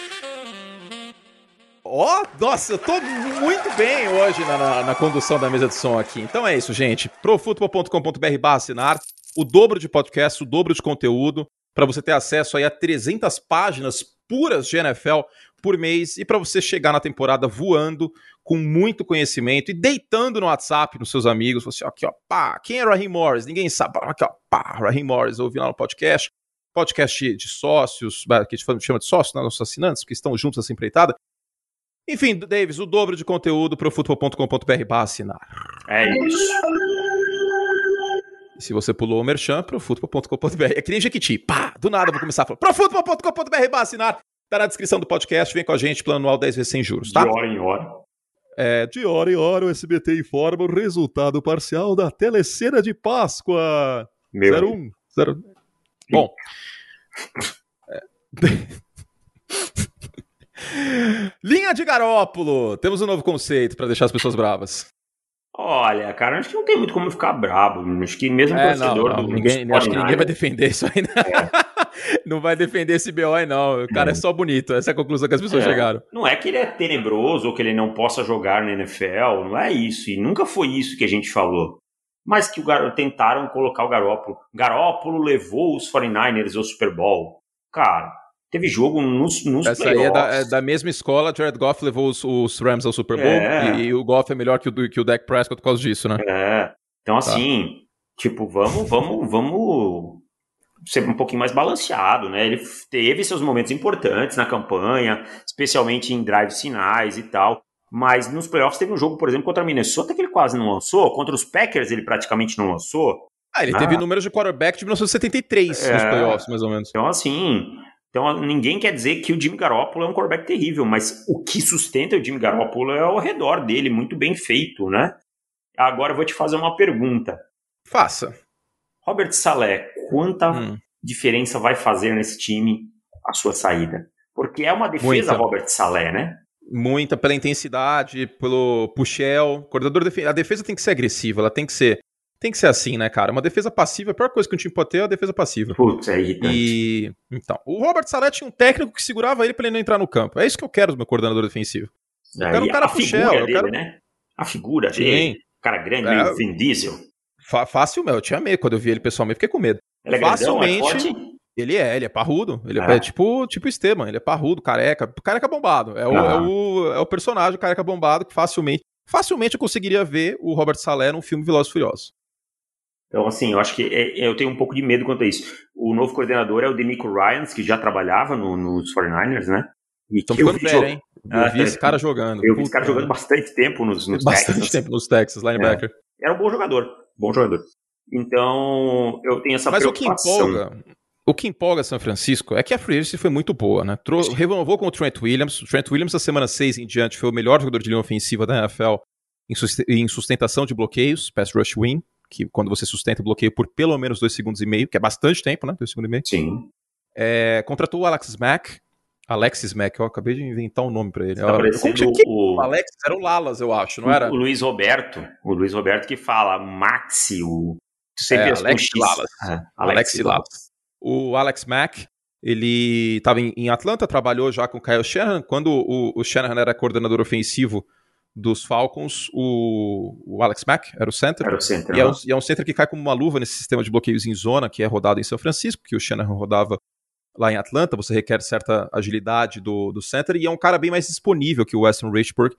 Ó, oh, nossa, eu tô muito bem hoje na, na, na, condução da mesa de som aqui. Então é isso, gente. profutbol.com.br barra assinar. O dobro de podcast, o dobro de conteúdo para você ter acesso aí a 300 páginas puras de NFL por mês e para você chegar na temporada voando com muito conhecimento e deitando no WhatsApp nos seus amigos, você, aqui ó, pá, quem é Raheem Morris? Ninguém sabe, aqui ó, pá, Raheem Morris, ouvi lá no podcast, podcast de sócios, que a gente chama de sócios, né, nossos assinantes, que estão juntos nessa empreitada. Enfim, Davis, o dobro de conteúdo para o futebol.com.br assinar. É isso. Se você pulou o merchan, profutbol.com.br. É que nem Jequiti. Pá, do nada eu vou começar a falar. Profutbol.com.br assinar. Tá na descrição do podcast. Vem com a gente, plano anual 10 vezes sem juros, tá? De hora em hora. É, de hora em hora, o SBT informa o resultado parcial da telecena de Páscoa. Meu. 01. 0... Bom. É... Linha de Garópolo. Temos um novo conceito para deixar as pessoas bravas. Olha, cara, acho que não tem muito como ficar brabo. Acho que mesmo é, torcedor não, não. do ninguém, Acho que ninguém vai defender isso aí, não. É. não vai defender esse BO aí, não. O cara é só bonito. Essa é a conclusão que as pessoas é. chegaram. Não é que ele é tenebroso ou que ele não possa jogar na NFL. Não é isso. E nunca foi isso que a gente falou. Mas que o Gar... tentaram colocar o Garópolo. Garópolo levou os 49ers ao Super Bowl. Cara, Teve jogo nos, nos Essa playoffs. aí é da, é da, mesma escola. Jared Goff levou os, os Rams ao Super Bowl é. e, e, o Goff é melhor que o, que o Dak Prescott por causa disso, né? É. Então, tá. assim, tá. tipo, vamos, vamos, vamos ser um pouquinho mais balanceado, né? Ele teve seus momentos importantes na campanha, especialmente em drives finais e tal. Mas nos playoffs teve um jogo, por exemplo, contra a Minnesota que ele quase não lançou. Contra os Packers ele praticamente não lançou. Ah, ele ah. teve números de quarterback de 1973 é, nos playoffs, mais ou menos. Então, assim, então, ninguém quer dizer que o Jimmy Garoppolo é um quarterback terrível, mas o que sustenta o Jimmy Garoppolo é ao redor dele, muito bem feito, né? Agora eu vou te fazer uma pergunta. Faça. Robert Saleh, quanta hum. diferença vai fazer nesse time a sua saída? Porque é uma defesa Muita. Robert Saleh, né? Muita, pela intensidade, pelo puxel. Coordenador a defesa tem que ser agressiva, ela tem que ser tem que ser assim, né, cara? Uma defesa passiva, a pior coisa que um time pode ter é a defesa passiva. Putz, é irritante. E. Então, o Robert Saleh tinha um técnico que segurava ele para ele não entrar no campo. É isso que eu quero do meu coordenador defensivo. Eu quero um cara figura dele, quero... né? A figura Sim. dele. Cara grande, é, meio Vin Diesel. Fácil, meu. Eu tinha medo quando eu vi ele pessoalmente, fiquei com medo. Ele é Facilmente. Grandão, é? Ele é, ele é parrudo. Ele é, é tipo, tipo Esteban, ele é parrudo, careca, careca bombado. É o, ah. é, o, é o personagem careca bombado que facilmente, facilmente eu conseguiria ver o Robert Saleh num filme Velozes Furiosos. Então, assim, eu acho que é, eu tenho um pouco de medo quanto a isso. O novo coordenador é o Demico Ryans, que já trabalhava no, nos 49ers, né? Estão ficando velho, hein? Eu ah, vi esse cara jogando. Eu vi esse cara jogando bastante tempo nos, nos bastante Texas. tempo nos Texas, linebacker. É. Era um bom jogador, bom jogador. Então, eu tenho essa Mas preocupação. o que empolga, o que empolga São Francisco é que a free agency foi muito boa, né? Trou renovou com o Trent Williams. O Trent Williams, na semana 6 em diante, foi o melhor jogador de linha ofensiva da NFL em sustentação de bloqueios, pass rush win que quando você sustenta o bloqueio por pelo menos dois segundos e meio, que é bastante tempo, né? Dois segundos e meio. Sim. É, contratou o Alex Mack. Alexis Mack, eu acabei de inventar um nome para ele. Tá que... o... Alex era o Lalas, eu acho, não era? O Luiz Roberto, o Luiz Roberto que fala Maxi, o... Sempre é, Alex Lalas. É, Alex Lalas. O Alex Mack, ele estava em, em, Atlanta, trabalhou já com o Kyle Shanahan. Quando o, o Shanahan era coordenador ofensivo dos Falcons, o, o, Alex Mack era o center. Era o center. E é, um, e é, um, center que cai como uma luva nesse sistema de bloqueios em zona que é rodado em São Francisco, que o Shanahan rodava lá em Atlanta. Você requer certa agilidade do, do center e é um cara bem mais disponível que o Weston Richburg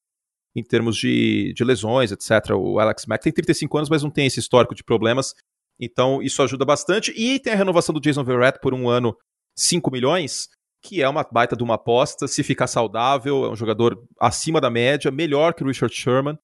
em termos de, de lesões, etc. O Alex Mack tem 35 anos, mas não tem esse histórico de problemas. Então isso ajuda bastante. E tem a renovação do Jason Verrett por um ano, 5 milhões que é uma baita de uma aposta. Se ficar saudável, é um jogador acima da média, melhor que o Richard Sherman.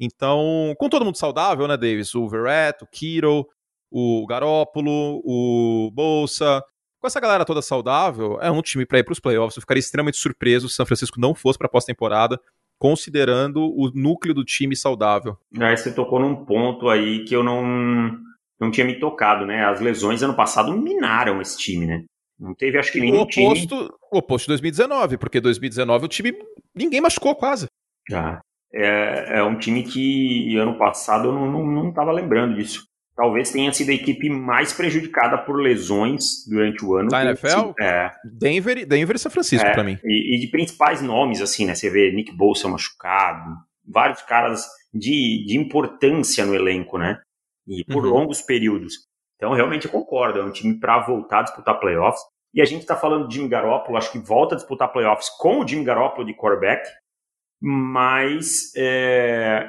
Então, com todo mundo saudável, né, Davis? O Verrett, o Kiro, o Garópolo, o Bolsa. Com essa galera toda saudável, é um time para ir para os playoffs. Eu ficaria extremamente surpreso se o São Francisco não fosse para a pós-temporada, considerando o núcleo do time saudável. Aí você tocou num ponto aí que eu não, não tinha me tocado, né? As lesões ano passado minaram esse time, né? Não teve, acho que nenhum o oposto, time... O oposto de 2019, porque 2019 o time... Ninguém machucou quase. Já. É, é um time que ano passado eu não, não, não tava lembrando disso talvez tenha sido a equipe mais prejudicada por lesões durante o ano. Da NFL? É. Denver, Denver e São Francisco, é, para mim. E, e, de principais nomes, assim, né? Você vê Nick Bolsa machucado, vários caras de, de importância no elenco, né? E por uhum. longos períodos. Então, realmente, eu concordo. É um time para voltar a disputar playoffs. E a gente está falando de Jimmy Garoppolo, acho que volta a disputar playoffs com o Jimmy Garoppolo de quarterback, mas é,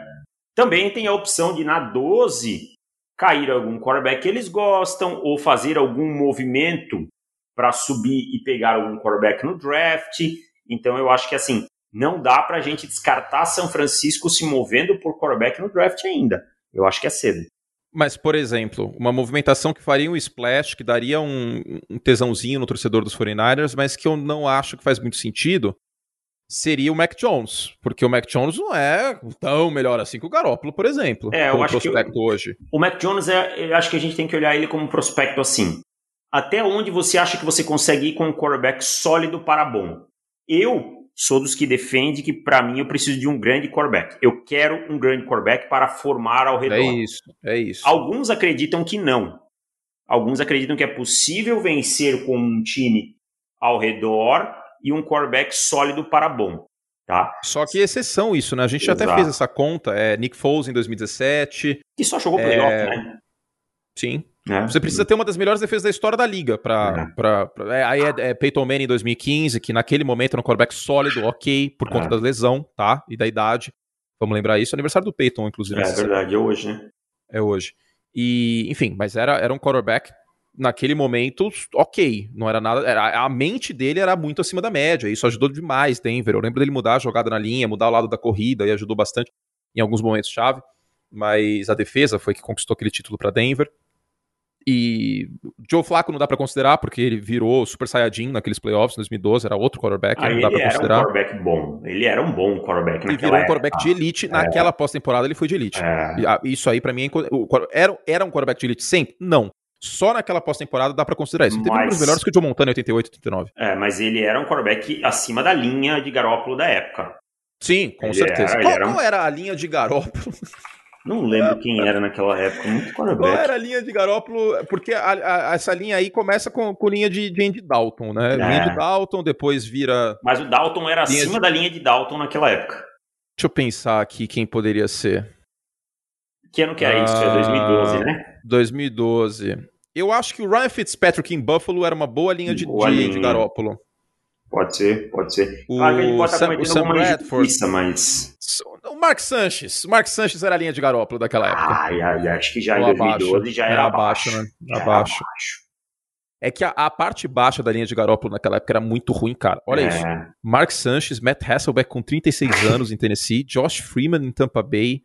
também tem a opção de, na 12, cair algum quarterback que eles gostam ou fazer algum movimento para subir e pegar algum quarterback no draft. Então eu acho que assim, não dá para a gente descartar São Francisco se movendo por quarterback no draft ainda. Eu acho que é cedo. Mas, por exemplo, uma movimentação que faria um splash, que daria um, um tesãozinho no torcedor dos 49ers, mas que eu não acho que faz muito sentido, seria o Mac Jones, porque o Mac Jones não é tão melhor assim que o Garoppolo, por exemplo, é, como prospecto que o, hoje. O Mac Jones, é, eu acho que a gente tem que olhar ele como um prospecto assim. Até onde você acha que você consegue ir com um quarterback sólido para bom? Eu sou dos que defende que para mim eu preciso de um grande quarterback. Eu quero um grande quarterback para formar ao redor. É isso, é isso. Alguns acreditam que não. Alguns acreditam que é possível vencer com um time ao redor e um quarterback sólido para bom. Tá? Só que exceção isso, né? A gente Exato. até fez essa conta. É Nick Foles em 2017. Que só jogou playoff, é... né? Sim. É. Você precisa ter uma das melhores defesas da história da liga. Pra, é. Pra, pra é, aí é, é, Peyton Manning em 2015, que naquele momento era um quarterback sólido, ok, por conta é. da lesão, tá? E da idade. Vamos lembrar isso. Aniversário do Peyton, inclusive. É verdade, é hoje, né? É hoje. E, enfim, mas era, era um quarterback naquele momento, ok, não era nada. Era, a mente dele era muito acima da média, isso ajudou demais Denver. Eu lembro dele mudar a jogada na linha, mudar o lado da corrida, e ajudou bastante em alguns momentos chave. Mas a defesa foi que conquistou aquele título para Denver. E Joe Flacco não dá para considerar, porque ele virou Super Saiyajin naqueles playoffs em 2012, era outro quarterback, ah, não dá pra considerar. Ele era um quarterback bom, ele era um bom quarterback Ele virou um quarterback de elite, é. naquela pós-temporada ele foi de elite. É. Isso aí para mim, é era, era um quarterback de elite sempre? Não. Só naquela pós-temporada dá para considerar isso. Ele teve números melhores que o Joe Montana em 88, 89. É, mas ele era um quarterback acima da linha de Garópolo da época. Sim, com ele certeza. Era, qual, era... qual, era... a linha de Garópolo? Não lembro quem era naquela época, muito quarterback. Qual era a linha de Garópolo? Porque a, a, essa linha aí começa com, com linha de, de Andy Dalton, né? É. Linha de Dalton, depois vira... Mas o Dalton era acima de... da linha de Dalton naquela época. Deixa eu pensar aqui quem poderia ser. Que ano que era isso? É 2012, né? 2012. Eu acho que o Ryan Fitzpatrick em Buffalo era uma boa linha de, boa de, linha. de Garópolo. Pode ser, pode ser. O claro que ele pode estar cometendo alguma Bradford. mas... O Mark Sanches. O Mark Sanches era a linha de Garópolo daquela época. Ai, acho que já em 2012 abaixo. já era, era abaixo. abaixo. Né? Já abaixo. Era abaixo. É que a, a, parte baixa da linha de Garópolo naquela época era muito ruim, cara. Olha é. isso. Mark Sanches, Matt Hasselbeck com 36 anos em Tennessee, Josh Freeman em Tampa Bay,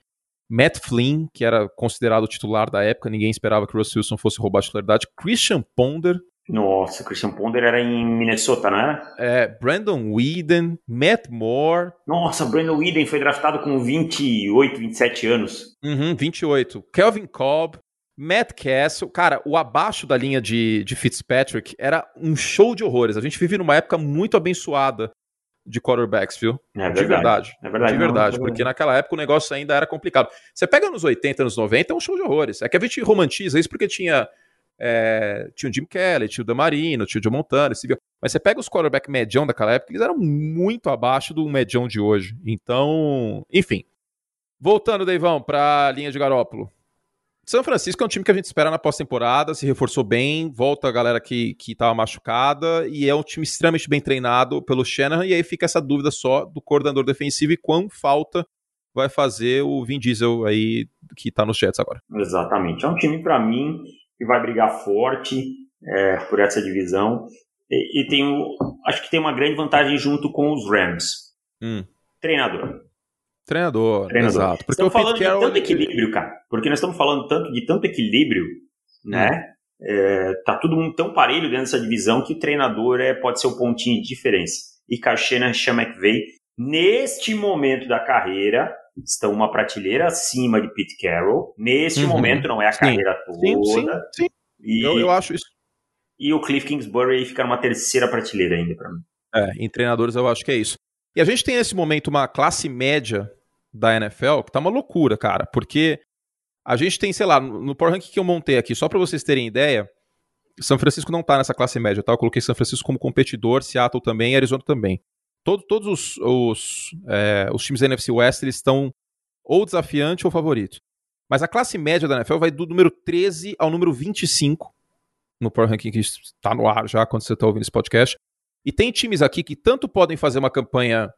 Matt Flynn, que era considerado o titular da época, ninguém esperava que o Russell Wilson fosse roubar a titularidade. Christian Ponder. Nossa, Christian Ponder era em Minnesota, não era? É, Brandon Whedon, Matt Moore. Nossa, Brandon Whedon foi draftado com 28, 27 anos. Uhum, 28. Kelvin Cobb, Matt Castle, cara, o abaixo da linha de, de Fitzpatrick era um show de horrores. A gente vive numa época muito abençoada de quarterbacks, viu? É de verdade. É verdade. De verdade, não, porque naquela época o negócio ainda era complicado. Você pega nos 80, nos 90, é um show de horrores. É que a gente romantiza isso porque tinha, é, tinha o Jim Kelly, tinha o Damarino, tinha o Joe Montana, esse... mas você pega os quarterback medião daquela época, eles eram muito abaixo do medião de hoje. Então, enfim. Voltando, Deivão, para a linha de Garópolo. São Francisco é um time que a gente espera na pós-temporada, se reforçou bem, volta a galera que, que tava machucada, e é um time extremamente bem treinado pelo Shanahan, e aí fica essa dúvida só do coordenador defensivo e quão falta vai fazer o Vin Diesel aí, que tá nos Jets agora. Exatamente. É um time, para mim, que vai brigar forte é, por essa divisão. E, e tem o, acho que tem uma grande vantagem junto com os Rams. Hum. Treinador. Treinador, Treinador. exato. Porque estamos falando de tanto equilíbrio, cara. Porque nós estamos falando tanto de tanto equilíbrio, né? Hum. É, tá todo mundo tão parelho dentro dessa divisão que o treinador é, pode ser o pontinho de diferença. E Kashena Sean McVay, neste momento da carreira, estão uma prateleira acima de Pete Carroll. Neste uhum. momento, não é a sim. carreira toda. Sim, sim, sim. E, eu, eu acho isso. E o Cliff Kingsbury fica numa terceira prateleira ainda para mim. É, em treinadores eu acho que é isso. E a gente tem nesse momento uma classe média da NFL que tá uma loucura, cara, porque a gente tem, sei lá, no Power Rank que eu montei aqui, só para vocês terem ideia, São Francisco não tá nessa classe média, tá? Eu coloquei São Francisco como competidor, Seattle também, Arizona também. Todo, todos os, os, é, os times da NFC West eles estão ou desafiante ou favorito. Mas a classe média da NFL vai do número 13 ao número 25 no Power Ranking que está no ar já quando você está ouvindo esse podcast. E tem times aqui que tanto podem fazer uma campanha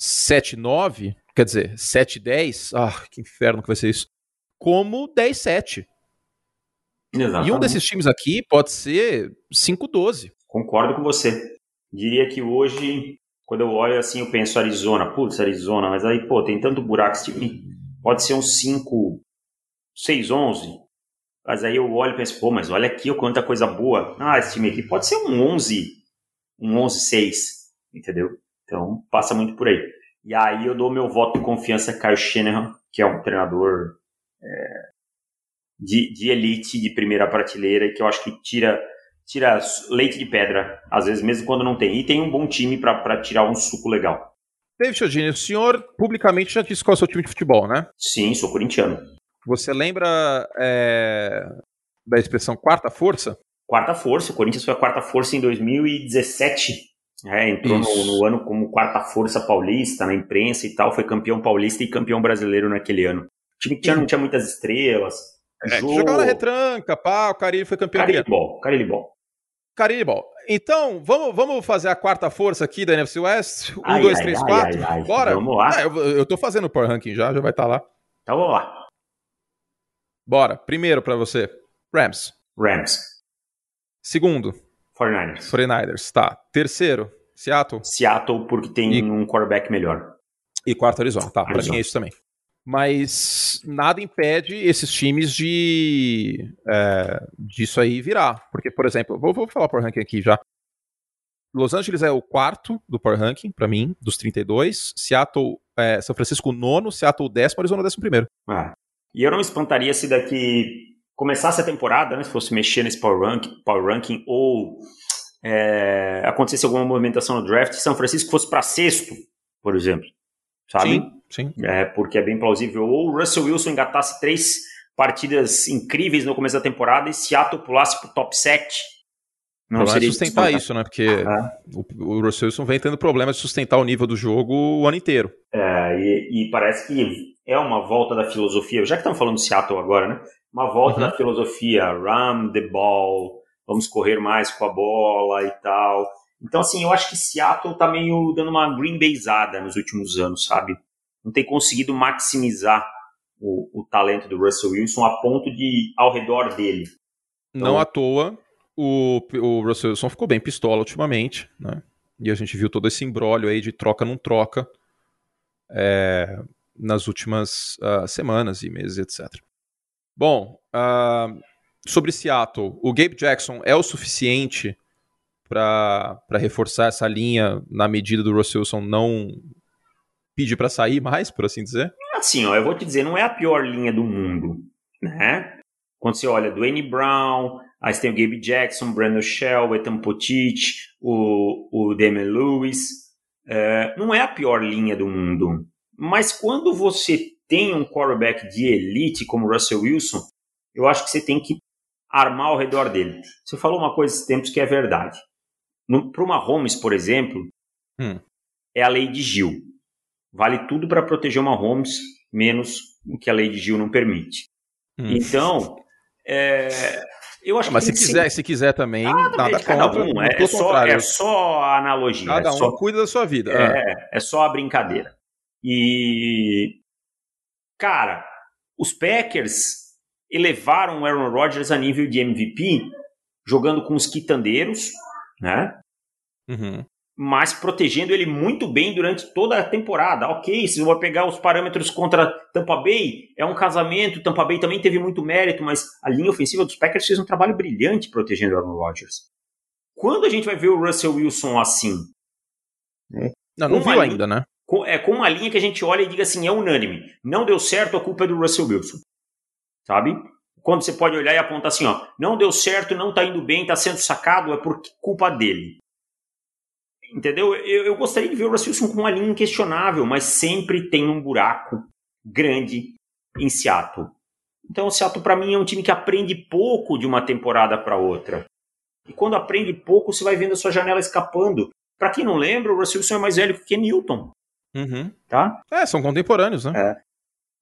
7-9, quer dizer, 7-10, ah, que inferno que vai ser isso, como 10-7. E um desses times aqui pode ser 5-12. Concordo com você. Diria que hoje quando eu olho assim, eu penso Arizona, putz, Arizona, mas aí, pô, tem tanto buraco, esse time pode ser um 5, 6, 11. Mas aí eu olho e penso, pô, mas olha aqui quanta coisa boa. Ah, esse time aqui pode ser um 11, um 11, 6, entendeu? Então, passa muito por aí. E aí eu dou meu voto de confiança a Kyle Shanahan, que é um treinador é, de, de elite, de primeira prateleira, que eu acho que tira tira leite de pedra, às vezes mesmo quando não tem. E tem um bom time para tirar um suco legal. David Chodini, o senhor publicamente já disse qual é o seu time de futebol, né? Sim, sou corintiano. Você lembra é, da expressão quarta força? Quarta força, o Corinthians foi a quarta força em 2017. É, entrou no, no, ano como quarta força paulista na imprensa e tal, foi campeão paulista e campeão brasileiro naquele ano. O time que tinha, não tinha muitas estrelas, é, jogava na retranca, pá, o Carilli foi campeão. Bom. Carilli bom. Então, vamos, vamos fazer a quarta força aqui da NFC West? Um, ai, dois, ai, três, ai, quatro. Bora? Vamos lá. Ah, eu, eu tô fazendo o Power Ranking já, já vai estar tá lá. Então vamos lá. Bora. Primeiro para você, Rams. Rams. Segundo. 49ers. 49ers, tá. Terceiro, Seattle. Seattle, porque tem e... um quarterback melhor. E quarto, Arizona. Tá, Arizona. pra mim é isso também mas nada impede esses times de é, disso aí virar. Porque, por exemplo, vou, vou falar o Power Ranking aqui já. Los Angeles é o quarto do Power Ranking, para mim, dos 32. Seattle, é, São Francisco, nono. Seattle, décimo. Arizona, décimo primeiro. Ah. E eu não espantaria se daqui começasse a temporada, né, se fosse mexer nesse Power Ranking, power ranking ou é, acontecesse alguma movimentação no draft, São Francisco fosse para sexto, por exemplo sabe? Sim, sim. É, porque é bem plausível. Ou o Russell Wilson engatasse três partidas incríveis no começo da temporada e Seattle pulasse pro top 7. Não seria sustentar isso, né? Porque ah, o, o, Russell Wilson vem tendo problemas de sustentar o nível do jogo o ano inteiro. É, e, e, parece que é uma volta da filosofia, já que estamos falando de Seattle agora, né? Uma volta uhum. da filosofia, run the ball, vamos correr mais com a bola e tal. Então, assim, eu acho que Seattle tá meio dando uma green baseada nos últimos anos, sabe? Não tem conseguido maximizar o, o talento do Russell Wilson a ponto de ao redor dele. Então, Não à toa, o, o Russell Wilson ficou bem pistola ultimamente, né? E a gente viu todo esse embrólio aí de troca não troca é, nas últimas uh, semanas e meses, etc. Bom, uh, sobre Seattle, o Gabe Jackson é o suficiente para reforçar essa linha na medida do Russell Wilson não pedir para sair mais, por assim dizer? Assim, ó, eu vou te dizer, não é a pior linha do mundo, né? Quando você olha do N. Brown, aí você tem o Gabe Jackson, Brandon Shell, o Ethan Potich, o, o Damian Lewis, é, não é a pior linha do mundo. Mas quando você tem um quarterback de elite como Russell Wilson, eu acho que você tem que armar ao redor dele. Você falou uma coisa esses tempos que é verdade. Para uma Holmes, por exemplo, hum. é a lei de Gil. Vale tudo para proteger uma Holmes, menos o que a lei de Gil não permite. Hum. Então, é, eu acho ah, mas que. Mas se quiser, se quiser também, ah, nada cada contra, um. É, é, só, é só a analogia. Cada é um só, cuida da sua vida. É, é só a brincadeira. E. Cara, os Packers elevaram o Aaron Rodgers a nível de MVP jogando com os quitandeiros, né? uhum. Mas protegendo ele muito bem durante toda a temporada. Ok, se eu vou pegar os parâmetros contra Tampa Bay, é um casamento, Tampa Bay também teve muito mérito, mas a linha ofensiva dos Packers fez um trabalho brilhante protegendo o Aaron Rodgers. Quando a gente vai ver o Russell Wilson assim? Não, não viu ainda, né? é com uma linha que a gente olha e diga assim, é unânime. Não deu certo, a culpa é do Russell Wilson. Sabe? Quando você pode olhar e apontar assim, ó, não deu certo, não tá indo bem, tá sendo sacado, é por culpa dele. Entendeu? Eu, eu gostaria de ver o Russell Wilson com uma linha inquestionável, mas sempre tem um buraco grande em Seattle. Então o Seattle para mim é um time que aprende pouco de uma temporada para outra. E quando aprende pouco, você vai vendo a sua janela escapando. Para quem não lembra, o Russell Wilson é mais velho que Newton. Uhum. Tá? É, são contemporâneos, né? É.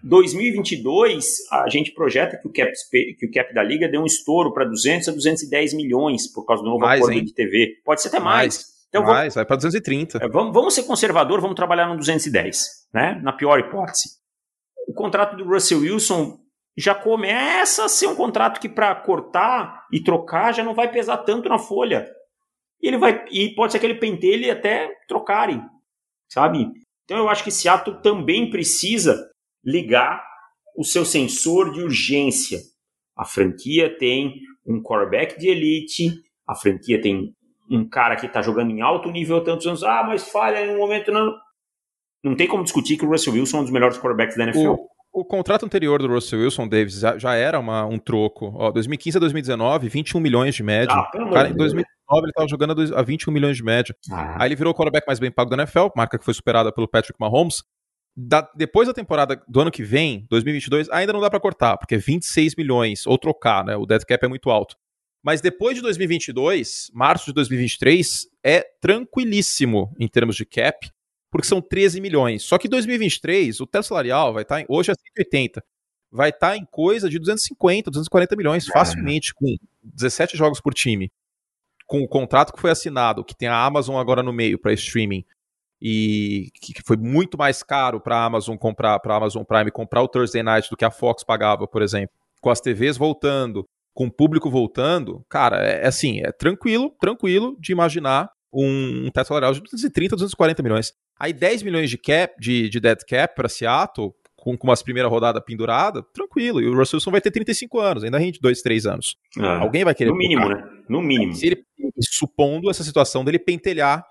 2022, a gente projeta que o cap, que o cap da liga deu um estouro para 200 a 210 milhões por causa do novo mais, acordo hein? de TV. Pode ser até mais. mais. Então, mais, vamos, vai para 230. É, vamos, vamos ser conservador, vamos trabalhar no 210, né? Na pior hipótese. O contrato do Russell Wilson já começa a ser um contrato que para cortar e trocar já não vai pesar tanto na folha. E ele vai e pode ser que ele pentelhe até trocarem, sabe? Então eu acho que esse ato também precisa ligar o seu sensor de urgência. A franquia tem um quarterback de elite, a franquia tem um cara que está jogando em alto nível há tantos anos. Ah, mas falha em um momento não. Não tem como discutir que o Russell Wilson é um dos melhores quarterbacks da NFL. O, o contrato anterior do Russell Wilson, Davis, já, já era uma, um troco. Ó, 2015 a 2019, 21 milhões de média. Ah, o cara, em 2009 ele estava jogando a 21 milhões de média. Ah. Aí ele virou o quarterback mais bem pago da NFL, marca que foi superada pelo Patrick Mahomes. Da, depois da temporada do ano que vem, 2022, ainda não dá para cortar, porque é 26 milhões, ou trocar, né? O dead cap é muito alto. Mas depois de 2022, março de 2023, é tranquilíssimo em termos de cap porque são 13 milhões. Só que em 2023, o teto salarial vai estar, tá em, hoje é 180, vai estar tá em coisa de 250, 240 milhões facilmente, com 17 jogos por time. Com o contrato que foi assinado, que tem a Amazon agora no meio para streaming, e que foi muito mais caro para a Amazon comprar, para a Amazon Prime comprar o Thursday Night do que a Fox pagava, por exemplo. Com as TVs voltando, com o público voltando, cara, é, é assim, é tranquilo, tranquilo de imaginar um, um teto salarial de 230, 240 milhões. Aí 10 milhões de cap, de, de dead cap para Seattle, com, com umas primeira rodada pendurada, tranquilo. E o Russell Wilson vai ter 35 anos, ainda rende 2, 3 anos. Ah, Alguém vai querer. No mínimo, né? No mínimo. Se ele, supondo essa situação dele pentelhar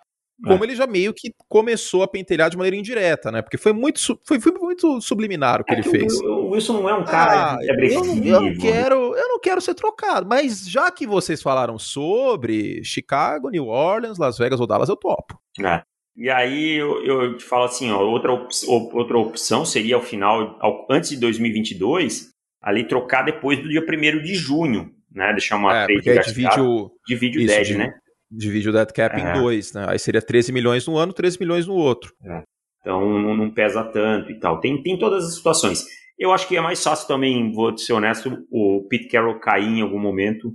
como é. ele já meio que começou a pentelhar de maneira indireta, né? Porque foi muito, foi, foi muito subliminar o que é ele que fez. O, o, Wilson não é um cara ah, agressivo. Eu não, eu não, quero, eu não quero ser trocado, mas já que vocês falaram sobre Chicago, New Orleans, Las Vegas ou Dallas, eu topo. É. E aí eu, eu te falo assim, ó, outra, op outra opção seria ao final, ao, antes de 2022, ali trocar depois do dia 1 de junho, né? Deixar uma é, trade divide o, divide o isso, dead, né? Divide o dead cap é. em dois, né? Aí seria 13 milhões no ano, 13 milhões no outro. É. Então não, não, pesa tanto e tal. Tem, tem todas as situações. Eu acho que é mais fácil também, vou ser honesto, o Pete Carroll cair em algum momento,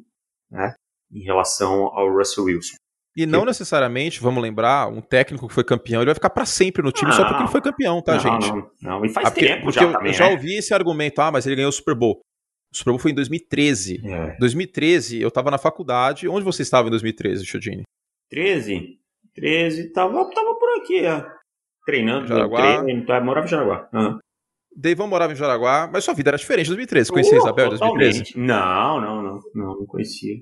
né? Em relação ao Russell Wilson. E não necessariamente, vamos lembrar, um técnico que foi campeão, ele vai ficar para sempre no time não, só porque ele foi campeão, tá, não, gente? Não, não, e faz ah, porque, tempo porque já eu, também, Eu já né? ouvi esse argumento, ah, mas ele ganhou o Super Bowl. O Super Bowl foi em 2013. É. 2013, eu tava na faculdade. Onde você estava em 2013, Chodini? 13? 13, tava, tava por aqui, ó. Treinando, Jaraguá. treino, tá, morava em Jaraguá. Uhum. Deivão morava em Jaraguá, mas sua vida era diferente em 2013. Você conhecia oh, Isabel em 2013? Não, não, não, não, não conhecia.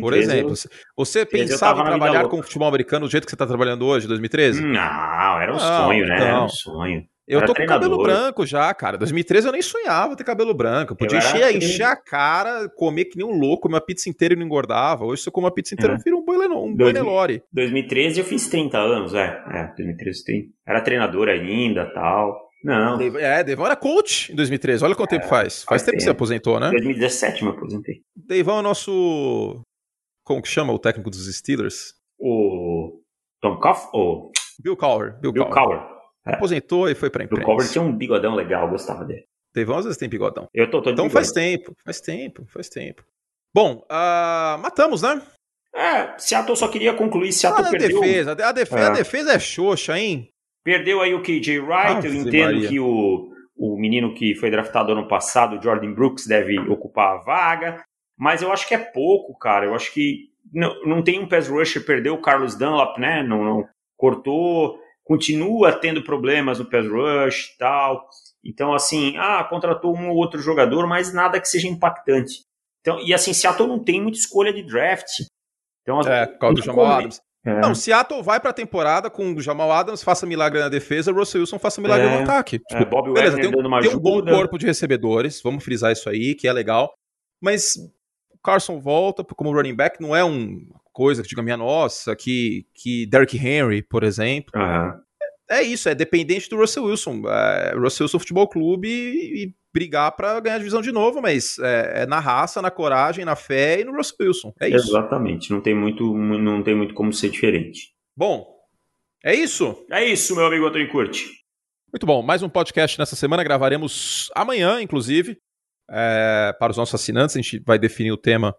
Por exemplo, você pensava em trabalhar com futebol americano do jeito que você está trabalhando hoje, 2013? Não, era um não, sonho, né? Então, era um sonho. Eu tô com cabelo branco já, cara. 2013 eu nem sonhava ter cabelo branco. Eu podia encher, encher, a cara, comer que nem um louco, comer uma pizza inteira e não engordava. Hoje, se eu como uma pizza inteira, é. eu viro um boi, um boi Nelore. 2013 eu fiz 30 anos, é. É, 2013 tem. Era treinador ainda tal. Não. É, Deivão era coach em 2013. Olha quanto é, tempo faz. Faz, tempo, que você aposentou, né? 2017 eu me aposentei. Deivão é nosso como que chama o técnico dos Steelers? O Tom Cough? Bill Cowher. Bill, Bill Cowher. É. Aposentou e foi pra imprensa. Bill Cowher tinha um bigodão legal, gostava dele. Teve às vezes tem bigodão. Eu tô, tô Então faz tempo, faz tempo, faz tempo. Bom, uh, matamos, né? É, Seattle só queria concluir. Seattle ah, perdeu. Defesa, a, defesa, é. a defesa é xoxa, hein? Perdeu aí o KJ Wright. Eu entendo Maria. que o, o menino que foi draftado ano passado, Jordan Brooks, deve ocupar a vaga. Mas eu acho que é pouco, cara. Eu acho que não, não tem um pass rusher, perdeu o Carlos Dunlap, né? Não, não cortou, continua tendo problemas no pass rush e tal. Então, assim, ah, contratou um ou outro jogador, mas nada que seja impactante. Então, e assim, Seattle não tem muita escolha de draft. Então, é, causa do Jamal Adams. É. Não, Seattle vai pra temporada com o Jamal Adams, faça milagre na defesa, Russell Wilson faça milagre é. no ataque. Tipo, é, Bob beleza, tem, um, tem um bom corpo de recebedores, vamos frisar isso aí, que é legal. Mas o Carson volta como running back, não é uma coisa que diga minha nossa, que, que Derrick Henry, por exemplo. Uhum. É, é, isso, é dependente do Russell Wilson. É, Russell Wilson Futebol Clube e, e brigar para ganhar a divisão de novo, mas é, é, na raça, na coragem, na fé e no Russell Wilson. É isso. Exatamente, não tem muito, não tem muito como ser diferente. Bom, é isso? É isso, meu amigo Antônio Curti. Muito bom, mais um podcast nessa semana, gravaremos amanhã, inclusive, é, para os nossos assinantes, a gente vai definir o tema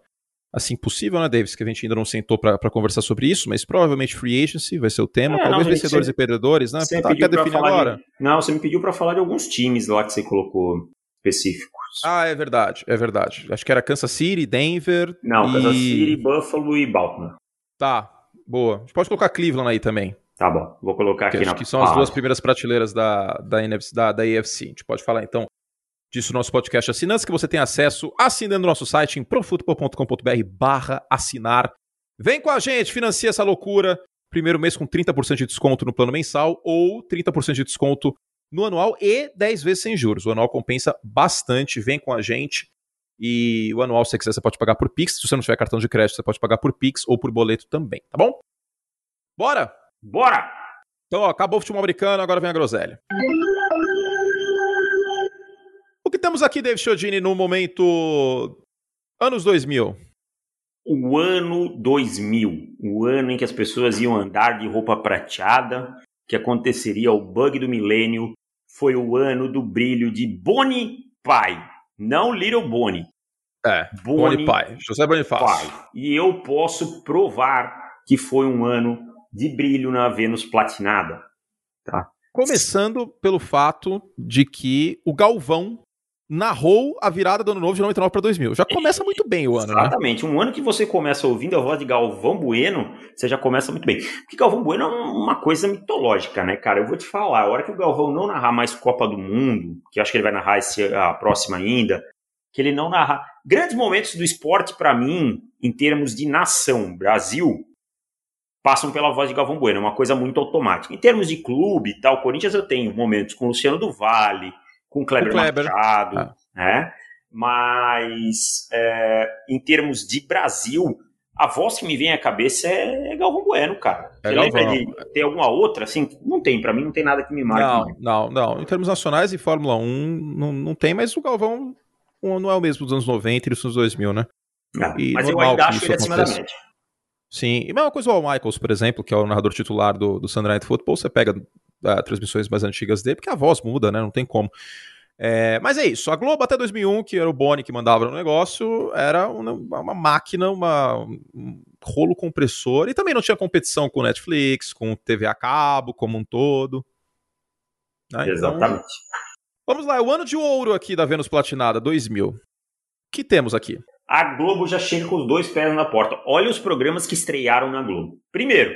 assim possível, né, Davis? Que a gente ainda não sentou para conversar sobre isso, mas provavelmente free agency vai ser o tema, é, talvez não, vencedores e perdedores, né? Tá, quer definir agora? De... Não, você me pediu para falar de alguns times lá que você colocou específicos. Ah, é verdade, é verdade. Acho que era Kansas City, Denver. Não, e... Kansas City, Buffalo e Baltimore. Tá, boa. A gente pode colocar Cleveland aí também. Tá bom, vou colocar aqui que, na que são as duas primeiras prateleiras da, da, NFC, da, da. A gente pode falar então disso no nosso podcast assinantes, que você tem acesso assinando no nosso site em profutbol.com.br barra assinar. Vem com a gente, financia essa loucura. Primeiro mês com 30% de desconto no plano mensal ou 30% de desconto no anual e 10 vezes sem juros. O anual compensa bastante, vem com a gente. E o anual, se você quiser, você pode pagar por Pix. Se você não tiver cartão de crédito, você pode pagar por Pix ou por boleto também, tá bom? Bora? Bora! Então, ó, acabou o futebol americano, agora vem a groselha. O que temos aqui, David Chiodini, no momento anos 2000? O ano 2000, o ano em que as pessoas iam andar de roupa prateada, que aconteceria o bug do milênio, foi o ano do brilho de Bonnie Pai, não Little Bonnie. É, Bonnie, Pai, José Bonifácio. Pai. E eu posso provar que foi um ano de brilho na Vênus platinada. Tá? Começando pelo fato de que o Galvão narrou a virada do ano novo de 99 para 2000. Já começa muito bem o ano, né? Exatamente. Né? Um ano que você começa ouvindo a voz de Galvão Bueno, você já começa muito bem. Porque Galvão Bueno é uma coisa mitológica, né, cara? Eu vou te falar, a hora que o Galvão não narrar mais Copa do Mundo, que eu acho que ele vai narrar esse, a próxima ainda, que ele não narrar. Grandes momentos do esporte, para mim, em termos de nação, Brasil, passam pela voz de Galvão Bueno, é uma coisa muito automática. Em termos de clube e tal, Corinthians eu tenho momentos com Luciano do Vale, com Kleber, Kleber. Machado, ah. né? Mas é, em termos de Brasil, a voz que me vem à cabeça é, é Galvão Bueno, cara. É Você Galvão. lembra de ter alguma outra? Assim, não tem, para mim não tem nada que me marque. Não, não, não. Em termos nacionais e Fórmula 1 não, não tem, mas o Galvão não é o mesmo dos anos 90 e dos anos 2000, né? Não, mas eu ainda acho que ele acima da média. Sim, e a mesma coisa o Al Michaels, por exemplo, que é o narrador titular do, do Sunday Night Football, você pega uh, transmissões mais antigas dele, porque a voz muda, né? Não tem como. É, mas é isso. A Globo até 2001, que era o Boni que mandava no negócio, era uma, uma máquina, uma, um rolo compressor. E também não tinha competição com Netflix, com TV a cabo como um todo. Né? Então, Exatamente. vamos lá, o ano de ouro aqui da Vênus Platinada, 2000. O que temos aqui? A Globo já chega com os dois pés na porta. Olha os programas que estrearam na Globo. Primeiro,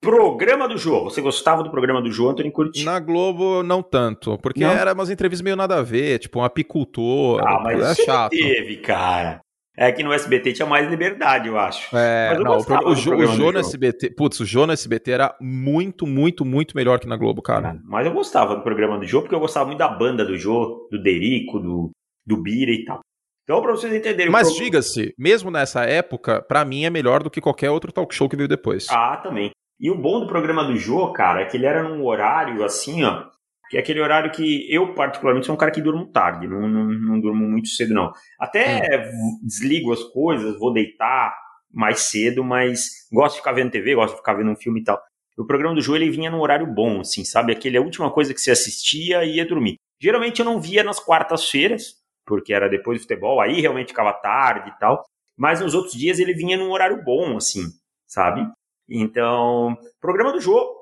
Programa do Jô. Você gostava do programa do Jô, Antônio Curti? Na Globo, não tanto. Porque não? era umas entrevistas meio nada a ver, tipo um apicultor. Ah, mas é chato. teve, cara. É que no SBT tinha mais liberdade, eu acho. É, não, o, o, Jô, o Jô no SBT. Putz, o Jô no SBT era muito, muito, muito melhor que na Globo, cara. Mas eu gostava do programa do Jô, porque eu gostava muito da banda do Jô, do Derico, do, do Bira e tal. Então, pra vocês entenderem. Mas diga-se, mesmo nessa época, para mim é melhor do que qualquer outro talk show que veio depois. Ah, também. E o bom do programa do Jô, cara, é que ele era num horário assim, ó. Que é aquele horário que eu, particularmente, sou um cara que durmo tarde, não, não, não durmo muito cedo, não. Até hum. desligo as coisas, vou deitar mais cedo, mas gosto de ficar vendo TV, gosto de ficar vendo um filme e tal. O programa do Jô, ele vinha num horário bom, assim, sabe? Aquele a última coisa que você assistia e ia dormir. Geralmente eu não via nas quartas-feiras, porque era depois do futebol, aí realmente ficava tarde e tal. Mas nos outros dias ele vinha num horário bom, assim, sabe? Então, programa do Jô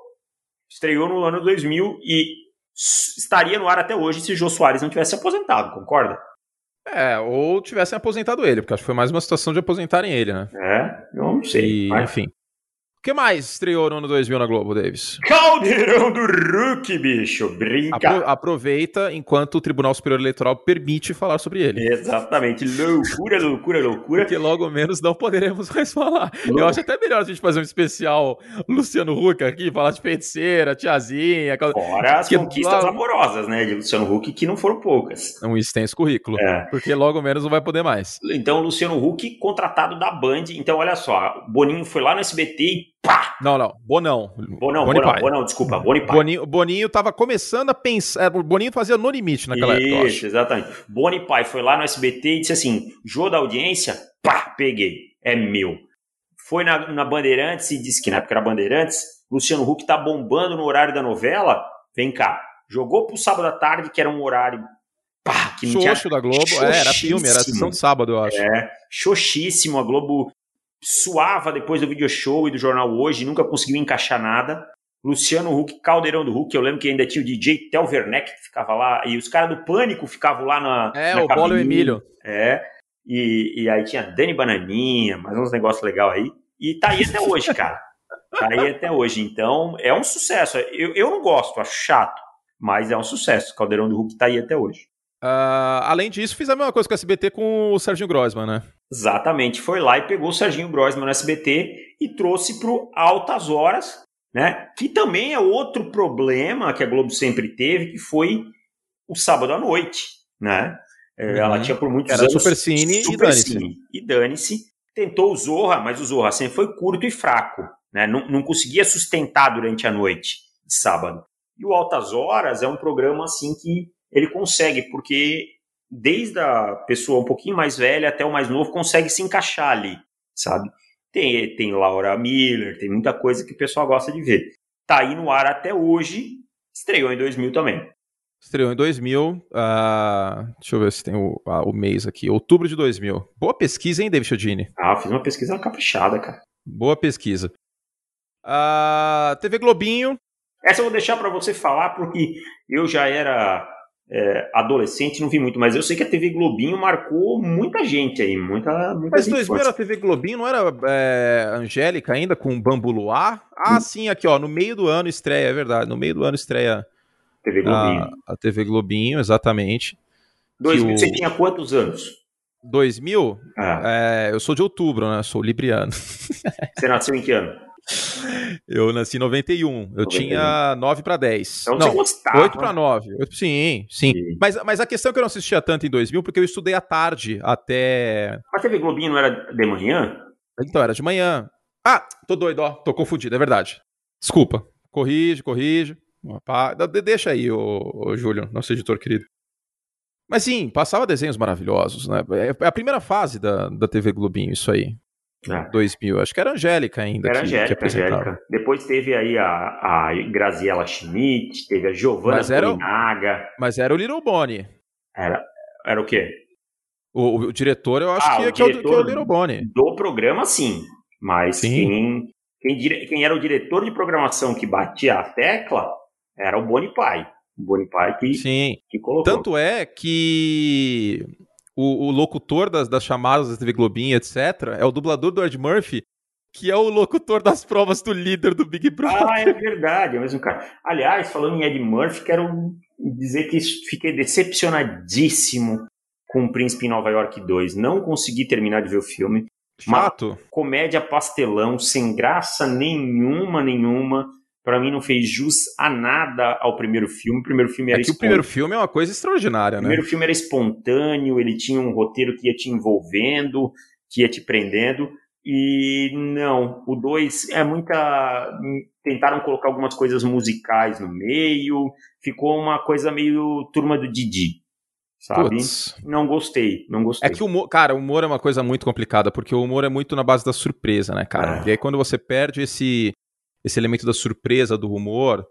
estreou no ano 2000 e estaria no ar até hoje se Jô Soares não tivesse aposentado, concorda? É, ou tivessem aposentado ele, porque acho que foi mais uma situação de aposentarem ele, né? É, eu não sei. E, mas- Enfim. O que mais estreou no ano 2000 na Globo, Davis? Caldeirão do Hulk, bicho. Brinca. Apro- aproveita enquanto o Tribunal Superior Eleitoral permite falar sobre ele. Exatamente. Loucura, loucura, loucura. Porque logo menos não poderemos mais falar. Eu acho até melhor a gente fazer um especial Luciano Huck aqui, falar de feiticeira, tiazinha, aquela- Fora as conquistas amorosas, né, de Luciano Huck, que não foram poucas. um extenso currículo. É. Porque logo menos não vai poder mais. Então, Luciano Huck, contratado da Band. Então, olha só, Boninho foi lá no SBT e pá! Não, não. Bonão. Bonão, Boni Bonão. Bonão, desculpa, Pai. Boninho, Boninho tava começando a pensar. O Boninho fazia no limite naquela época, eu acho. Isso, exatamente. Boni Pai foi lá no SBT e disse assim: Jô da audiência, pá, peguei, é meu. Foi na, na Bandeirantes e disse que na época era Bandeirantes, Luciano Huck tá bombando no horário da novela, vem cá. Jogou pro sábado à tarde, que era um horário, pá, que não tinha Xoxo da Globo. É, era filme, era sessão de sábado, eu acho. É, xoxíssimo. A Globo suava depois do video show e do jornal hoje, nunca conseguiu encaixar nada. Luciano Huck, Caldeirão do Huck, eu lembro que ainda tinha o DJ Tel Werneck que ficava lá, e os caras do Pânico ficavam lá na. É, na o e cabine. Emílio. É, e, e aí tinha Dani Bananinha, mais uns negócios legais aí. E tá aí até hoje, cara. Tá aí até hoje. Então, é um sucesso. Eu, eu não gosto, acho chato, mas é um sucesso. Caldeirão do Huck tá aí até hoje. Ah, além disso, fiz a mesma coisa com o SBT com o Serginho Grossman, né? Exatamente, foi lá e pegou o Serginho Grossman no SBT e trouxe pro Altas Horas, né? Que também é outro problema que a Globo sempre teve, que foi o sábado à noite, né? É, Uhum. Ela tinha por muitos Era anos Supercine e Super. E dane-se. Tentou o Zorra, mas o Zorra sempre foi curto e fraco, né? Não, não conseguia sustentar durante a noite de sábado. E o Altas Horas é um programa assim que ele consegue, porque desde a pessoa um pouquinho mais velha até o mais novo consegue se encaixar ali, sabe? Tem, tem Laura Miller, tem muita coisa que o pessoal gosta de ver. Tá aí no ar até hoje, estreou em 2000 também. Estreou em 2000. ah, deixa eu ver se tem o, ah, o mês aqui. Outubro de 2000. Boa pesquisa, hein, David Chodini? Ah, fiz uma pesquisa caprichada, cara. Boa pesquisa. Ah, TV Globinho. Essa eu vou deixar para você falar porque eu já era é, adolescente, não vi muito, mas eu sei que a TV Globinho marcou muita gente aí, muita, muita Mas gente 2000 forte. era TV Globinho, não era é, Angélica ainda com Bambu Luar? Ah, sim, aqui ó, no meio do ano estreia, é verdade. No meio do ano estreia TV Globinho. a, a TV Globinho, exatamente. 2000, o- você tinha quantos anos? 2000, Ah, é, eu sou de outubro, né? Sou libriano. você nasceu em que ano? Eu nasci em 91. Eu 91. tinha 9 para 10. Então não, você gostava. 8 para 9. Sim, sim. Sim. Mas, mas a questão é que eu não assistia tanto em 2000 porque eu estudei à tarde até. A TV Globinho não era de manhã? Então, era de manhã. Ah, tô doido, ó. Tô confundido, é verdade. Desculpa. Corrige, corrige. Deixa aí, ô, ô Júlio, nosso editor querido. Mas sim, passava desenhos maravilhosos, né? É a primeira fase da, da TV Globinho, isso aí. Ah, 2000. Acho que era a Angélica ainda. era que, que Angélica, apresentava. Angélica. Depois teve aí a, a Graziella Schmidt, teve a Giovanna Mas era o- Polinaga. Mas era o Little Bonnie. Era, era o quê? O, o diretor, eu acho Ah, que, o que é o, que é o diretor- Little Bonnie. Do programa, sim. Mas Sim. Quem, quem, quem era o diretor de programação que batia a tecla era o Boni Pai. O Boni Pai que, Sim. que colocou. Tanto é que o, o locutor das, das chamadas da TV Globinho, etc., é o dublador do Ed Murphy, que é o locutor das provas do líder do Big Brother. Ah, é verdade, é o mesmo cara. Aliás, falando em Ed Murphy, quero dizer que fiquei decepcionadíssimo com o Príncipe em Nova York 2. Não consegui terminar de ver o filme. Chato. Comédia pastelão, sem graça nenhuma, nenhuma. Pra mim não fez jus a nada ao primeiro filme. O primeiro filme É era que o primeiro filme é uma coisa extraordinária, O né? primeiro filme era espontâneo, ele tinha um roteiro que ia te envolvendo, que ia te prendendo. E não, o 2 é muita. Tentaram colocar algumas coisas musicais no meio, ficou uma coisa meio turma do Didi, sabe? Não gostei, não gostei. É que o humor, cara, o humor é uma coisa muito complicada, porque o humor é muito na base da surpresa, né, cara? É. E aí quando você perde esse, esse elemento da surpresa, do humor,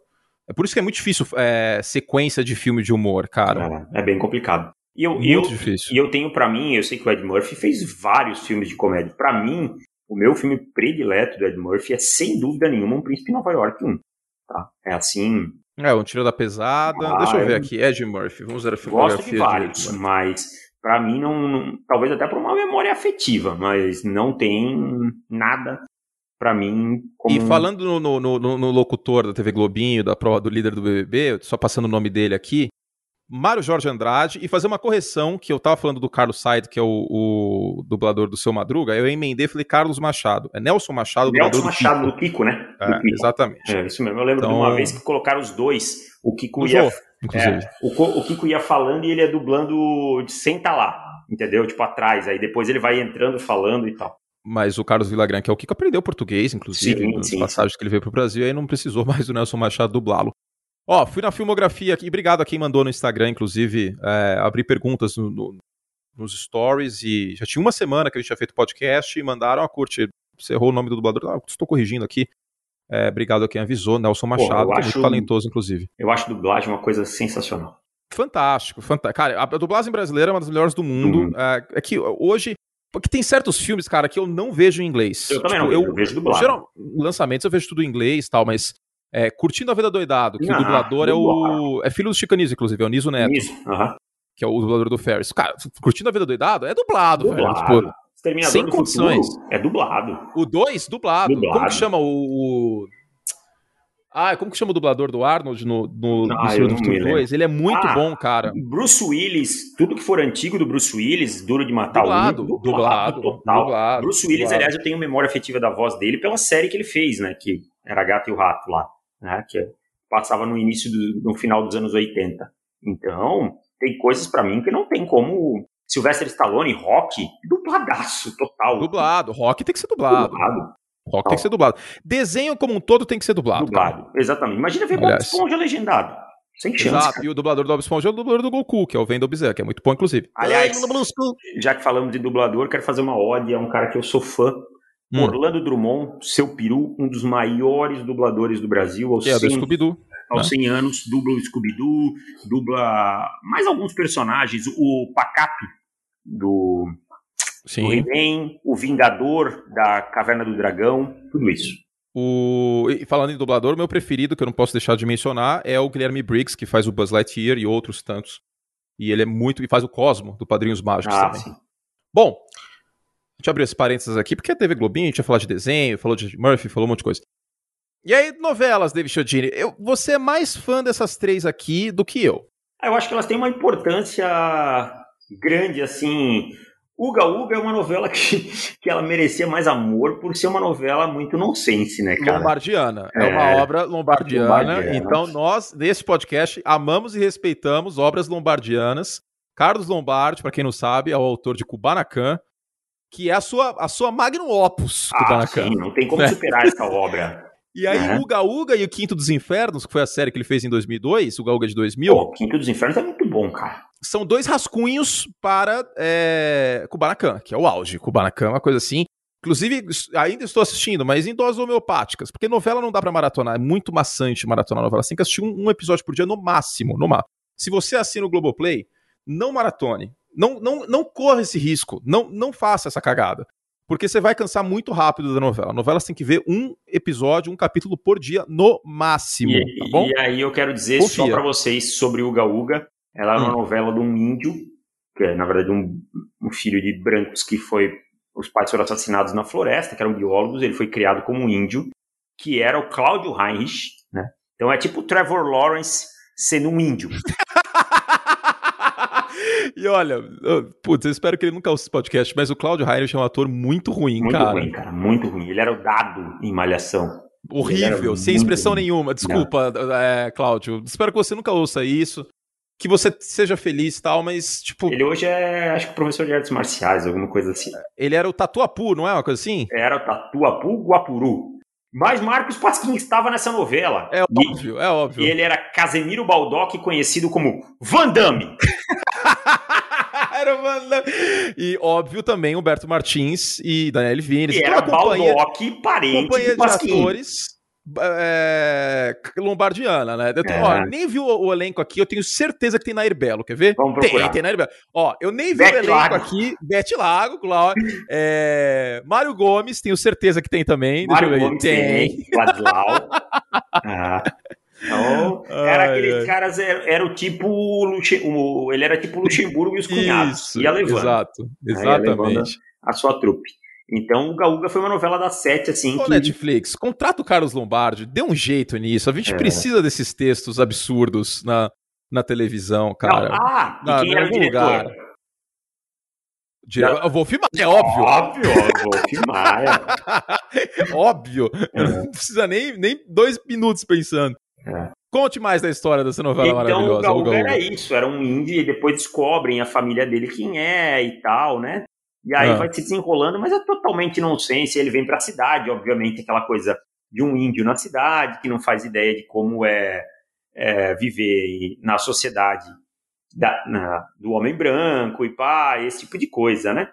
é por isso que é muito difícil é, sequência de filme de humor, cara. É, é bem complicado. E eu, Muito eu, difícil. E eu tenho pra mim, eu sei que o Ed Murphy fez vários filmes de comédia. Pra mim, o meu filme predileto do Ed Murphy é sem dúvida nenhuma um Príncipe em Nova York 1. Tá? É assim, É, um tiro da pesada. Ah, Deixa eu ver aqui, Ed Murphy. Vamos ver a gosto filmografia de vários, Murphy. mas para mim não, não, talvez até por uma memória afetiva, mas não tem nada para mim. Como... E falando no, no, no, no, locutor da TV Globinho, da prova do líder do BBB, só passando o nome dele aqui, Mário Jorge Andrade, e fazer uma correção, que eu tava falando do Carlos Said, que é o, o dublador do Seu Madruga, eu emendei e falei Carlos Machado. É Nelson Machado, Nelson Machado do Kiko, né? É, Kiko. Exatamente. É, isso mesmo. Eu lembro então... de uma vez que colocaram os dois, o Kiko ia... É, o, o Kiko ia falando e ele ia dublando sem estar tá lá, entendeu? Tipo, atrás. Aí depois ele vai entrando, falando e tal. Mas o Carlos Villagrán, que é o Kiko, aprendeu português, inclusive, sim, nas sim, passagens sim. que ele veio pro Brasil, e aí não precisou mais do Nelson Machado dublá-lo. Ó, fui na filmografia aqui, obrigado a quem mandou no Instagram, inclusive, é, abrir perguntas no, no, nos stories, e já tinha uma semana que a gente tinha feito podcast, e mandaram, a curte, você errou o nome do dublador, ah, estou corrigindo aqui, é, obrigado a quem avisou, Nelson Machado, Pô, é muito talentoso, inclusive. Eu acho dublagem uma coisa sensacional. Fantástico, fantástico. Cara, a dublagem brasileira é uma das melhores do mundo. Uhum. É, é que hoje porque tem certos filmes, cara, que eu não vejo em inglês. Eu também tipo, não vejo, eu, eu vejo dublado. Geral, lançamentos eu vejo tudo em inglês e tal, mas é, Curtindo a Vida Doidado, que ah, o dublador é o... É filho do Chicanis, inclusive, é o Niso Neto. Isso, uh -huh. Que é o dublador do Ferris. Cara, Curtindo a Vida Doidado é dublado, dublado. velho. Tipo, sem condições. é dublado. O 2, dublado. dublado. Como que chama o... Ah, como que chama o dublador do Arnold no, no, ah, no do Futuro 2? Ele é muito ah, bom, cara. Bruce Willis, tudo que for antigo do Bruce Willis, Duro de Matar dublado, um, dublado, dublado, total. Dublado, Bruce Willis, dublado. aliás, eu tenho memória afetiva da voz dele pela série que ele fez, né? Que era Gato e o Rato lá, né? Que passava no início, do, no final dos anos 80. Então, tem coisas para mim que não tem como Sylvester Stallone, Rock, dubladaço total. Dublado, Rock tem que ser dublado. Dublado. Rock tem que ser dublado. Desenho como um todo tem que ser dublado. Dublado, cara. exatamente. Imagina ver Bob Esponja legendado. Sem chance. Exato, cara. e o dublador do Bob Esponja é o dublador do Goku, que é o Wendell Bezerra, que é muito bom, inclusive. Aliás, já que falamos de dublador, quero fazer uma ode a um cara que eu sou fã. Hum. Orlando Drummond, seu peru, um dos maiores dubladores do Brasil. Aos é, 100, do Scooby-Doo. Aos né? 100 anos, dubla o Scooby-Doo, dubla mais alguns personagens. O Pacato, do Sim. O He-Man, o Vingador da Caverna do Dragão, tudo isso. O... E falando em dublador, meu preferido, que eu não posso deixar de mencionar, é o Guilherme Briggs, que faz o Buzz Lightyear e outros tantos. E ele é muito. E faz o Cosmo, do Padrinhos Mágicos ah, também. Sim. Bom, a gente abriu esses parênteses aqui, porque a TV Globinho, a gente ia falar de desenho, falou de Murphy, falou um monte de coisa. E aí, novelas, David Chiodini. Eu, você é mais fã dessas três aqui do que eu. Ah, eu acho que elas têm uma importância grande, assim. Uga Uga é uma novela que, que ela merecia mais amor por ser uma novela muito nonsense, né, cara? Lombardiana. É, é uma obra lombardiana, lombardiana. Então, nós, nesse podcast, amamos e respeitamos obras lombardianas. Carlos Lombardi, para quem não sabe, é o autor de Kubanacan, que é a sua, a sua magnum opus, ah, Kubanacan. Sim, não tem como superar essa obra. E aí, uhum. Uga Uga e o Quinto dos Infernos, que foi a série que ele fez em 2002, o Uga Uga de 2000. Pô, o Quinto dos Infernos é muito bom, cara são dois rascunhos para é, Kubanacan, que é o auge. Kubanacan é uma coisa assim. Inclusive, ainda estou assistindo, mas em doses homeopáticas, porque novela não dá para maratonar, é muito maçante maratonar novela. Você tem que assistir um, um episódio por dia no máximo, no máximo. Se você assina o Globoplay, não maratone. Não, não, não corra esse risco. Não, não faça essa cagada. Porque você vai cansar muito rápido da novela. A novela você tem que ver um episódio, um capítulo por dia, no máximo. E, tá bom? e aí eu quero dizer Confia. só para vocês sobre o Uga Uga. Ela é uma hum. novela de um índio, que é, na verdade, um, um filho de brancos que foi. Os pais foram assassinados na floresta, que eram biólogos, ele foi criado como um índio, que era o Cláudio Heinrich, né? Então é tipo o Trevor Lawrence sendo um índio. e olha, putz, eu espero que ele nunca ouça esse podcast, mas o Cláudio Heinrich é um ator muito ruim, muito cara. Muito ruim, cara, muito ruim. Ele era o dado em Malhação. Horrível, sem expressão ruim. nenhuma. Desculpa, é, Cláudio. Espero que você nunca ouça isso que você seja feliz e tal, mas, tipo. Ele hoje é, acho que professor de artes marciais, alguma coisa assim. Ele era o Tatuapu, não é uma coisa assim? Era o Tatuapu Guapuru. Mas Marcos Pasquim estava nessa novela. É óbvio, é óbvio. E ele era Casemiro Baldock, conhecido como Van Damme. era o Van Damme. E óbvio também Humberto Martins e Daniel Vines. E era Baldock, parente companhia de atores é, lombardiana, né? Eu, é. ó, nem vi o, o, elenco aqui, eu tenho certeza que tem Nair Belo, quer ver? Vamos procurar. Tem, tem Nair Belo. Ó, eu nem vi Bete o elenco Lago. aqui, Bete Lago, claro. É, Mário Gomes, tenho certeza que tem também. Mário Gomes tem. tem. ah. Então, era aqueles ai. caras, era, era, o tipo. O, ele era tipo Luxemburgo e os cunhados. Isso, ia levando. Exato, exatamente. A, a sua trupe. Então, o Gaúga foi uma novela da sete, assim. Ô, que... Netflix, contrata o Carlos Lombardi, dê um jeito nisso. A gente é. precisa desses textos absurdos na, na televisão, cara. Não, ah, e quem era o diretor? Lugar. Dire... Eu vou filmar, é óbvio. Óbvio, vou filmar. óbvio. É. Não precisa nem, nem dois minutos pensando. É. Conte mais da história dessa novela então, maravilhosa. Então, o Gaúga era isso, era um índio e depois descobrem a família dele quem é e tal, né? E aí ah. vai se desenrolando, mas é totalmente nonsense. Ele vem para a cidade, obviamente, aquela coisa de um índio na cidade que não faz ideia de como é, é viver na sociedade da, na, do homem branco e pá, esse tipo de coisa, né?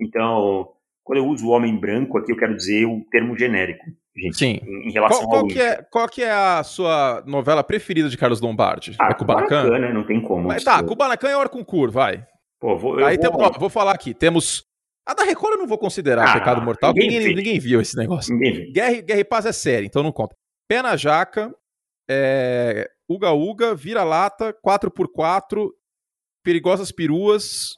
Então, quando eu uso o homem branco aqui, eu quero dizer o termo genérico, gente. Sim. Em, em relação qual, qual que é Qual que é a sua novela preferida de Carlos Lombardi? Ah, é Kubanacan? Né? Não tem como. Mas, tá, Kubanacan é Orcunkur, vai. Pô, vou, Aí vou... Tem, ó, vou falar aqui, temos... A da Record eu não vou considerar ah, Pecado Mortal, ninguém, ninguém, ninguém, viu esse negócio. Ninguém Guerra, Guerra e Paz é série, então não conta. Pé na Jaca, é... Uga Uga, Vira-Lata, 4x4 Perigosas Peruas.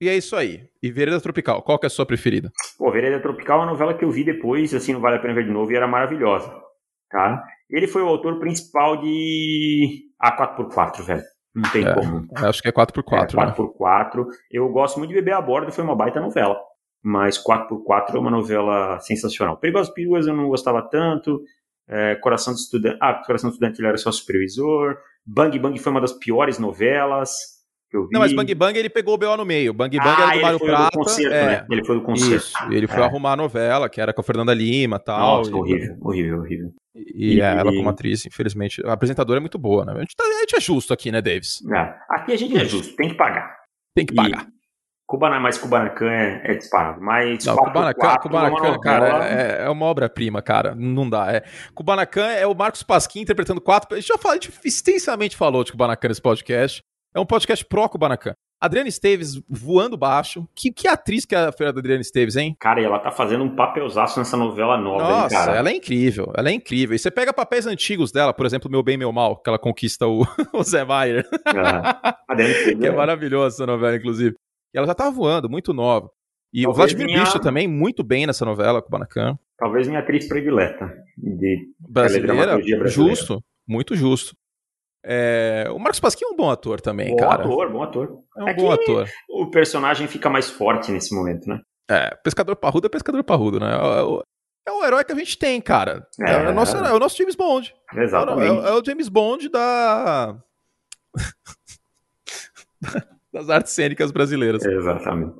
E é isso aí. E Vereda Tropical, qual que é a sua preferida? Pô, Vereda Tropical é uma novela que eu vi depois, assim, não vale a pena ver de novo, e era maravilhosa. Tá? Ele foi o autor principal de A4x4, velho. Não tem é, como. Acho que é 4x4. É, 4x4. Né? Eu gosto muito de Beber a Bordo, foi uma baita novela. Mas 4x4 é uma novela sensacional. Perigosas Peruas eu não gostava tanto. É, Coração do Estudante. Ah, Coração do Estudante ele era só supervisor. Bang Bang foi uma das piores novelas vi. Não, mas Bang Bang ele pegou o BO no meio. Bang Bang ah, era do Mário Prata. Do concerto, é. né? Ele foi do concerto. Isso. Ele foi é. arrumar a novela, que era com a Fernanda Lima tal, Nossa, e tal. horrível, horrível, horrível. E, e, ela como atriz, infelizmente, a apresentadora é muito boa, né? A gente, tá, a gente é justo aqui, né, Davis? É. Aqui a gente é justo, tem que pagar. Tem que pagar. Cubana, mas Kubanacan é, é disparado. Mas não, Kubanacan, Kubanacan cara, é, é uma obra-prima, cara. Não dá. É. Kubanacan é o Marcos Pasquim interpretando quatro. A gente já falou, a gente extensamente falou de Kubanacan nesse podcast. É um podcast pró Kubanacan. Adriana Esteves voando baixo. Que, que atriz que é a Fernanda Adriana Esteves, hein? Cara, e ela tá fazendo um papelzaço nessa novela nova, Nossa, hein, cara? ela é incrível, ela é incrível. E você pega papéis antigos dela, por exemplo, Meu Bem, Meu Mal, que ela conquista o, o Zé Maier. Ah, que é maravilhosa essa novela, inclusive. E ela já tá voando, muito nova. E Talvez o Vladimir minha... Bicho também, muito bem nessa novela, com o Banacan. Talvez minha atriz predileta de brasileira, brasileira. Justo, muito justo. É, o Marcos Pasquim é um bom ator também, bom cara. Bom ator, bom ator. É um é bom ator. O personagem fica mais forte nesse momento, né? É, pescador parrudo é pescador parrudo, né? É o, é o herói que a gente tem, cara. É, é, o, nosso, é o nosso James Bond. Exatamente. É, o, é James Bond da. das artes cênicas brasileiras. Exatamente.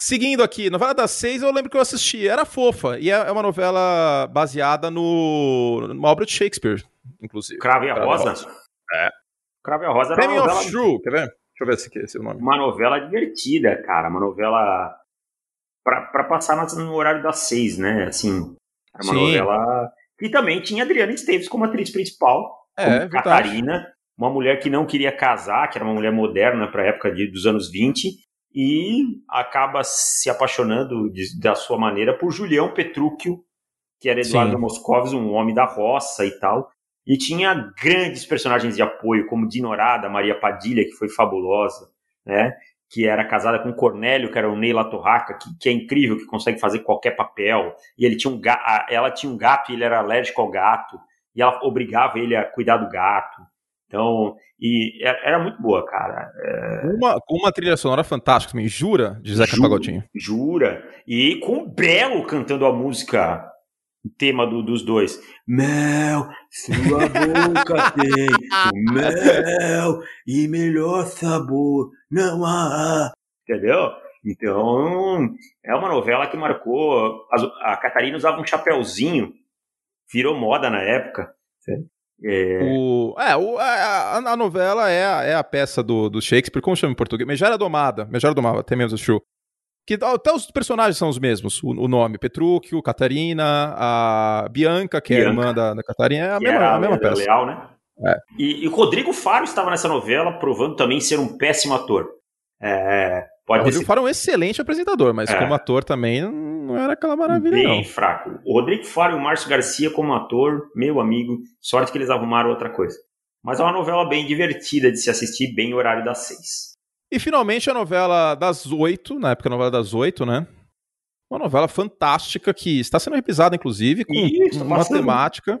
Seguindo aqui, novela das seis, eu lembro que eu assisti, era fofa, e é uma novela baseada no, numa obra de Shakespeare, inclusive. Cravo e a Rosa? É. Cravo e a Rosa era uma novela... True, quer ver? Deixa eu ver se aqui, esse é o nome. Uma novela divertida, cara. Uma novela pra, pra passar no horário das seis, né? Assim, era uma Sim. novela... E também tinha Adriana Esteves como atriz principal, é, como Catarina, uma mulher que não queria casar, que era uma mulher moderna para a época de, dos anos 20, e acaba se apaixonando de, da sua maneira por Julião Petrúquio, que era Eduardo Sim. Moscovis, um homem da roça e tal. E tinha grandes personagens de apoio, como Dinorada, Maria Padilha, que foi fabulosa, né? que era casada com Cornélio, que era o Ney Torraca, que, que é incrível, que consegue fazer qualquer papel. E ele tinha um gato, ela tinha um gato e ele era alérgico ao gato. E ela obrigava ele a cuidar do gato. Então, e era muito boa, cara. É... Uma, uma trilha sonora fantástica também, Jura, de Zeca Pagodinho. Jura. E com o Belo cantando a música tema do, dos dois. Mel, sua boca tem mel e melhor sabor não há. Entendeu? Então, é uma novela que marcou. A, a Catarina usava um chapéuzinho, virou moda na época. É, o, é o, a, a, novela é a, é a peça do, do Shakespeare, como chama em português? Megera Domada. Megera Domada, até mesmo o show. Que até os personagens são os mesmos. O, o nome, Petrúquio, Catarina, a Bianca, que Bianca. é a irmã da, da Catarina, é a mesma, a mesma peça. Leal, né? É. E, e Rodrigo Faro estava nessa novela, provando também ser um péssimo ator. É, Pode o Rodrigo Faro é um excelente apresentador, mas é. como ator também não era aquela maravilha, Bem não. fraco. O Rodrigo Faro e o Márcio Garcia como ator, meu amigo, sorte que eles arrumaram outra coisa. Mas é uma novela bem divertida de se assistir, bem horário das seis. E finalmente a novela das oito, na época a novela das oito, né? Uma novela fantástica que está sendo repisada, inclusive, com Isso, uma temática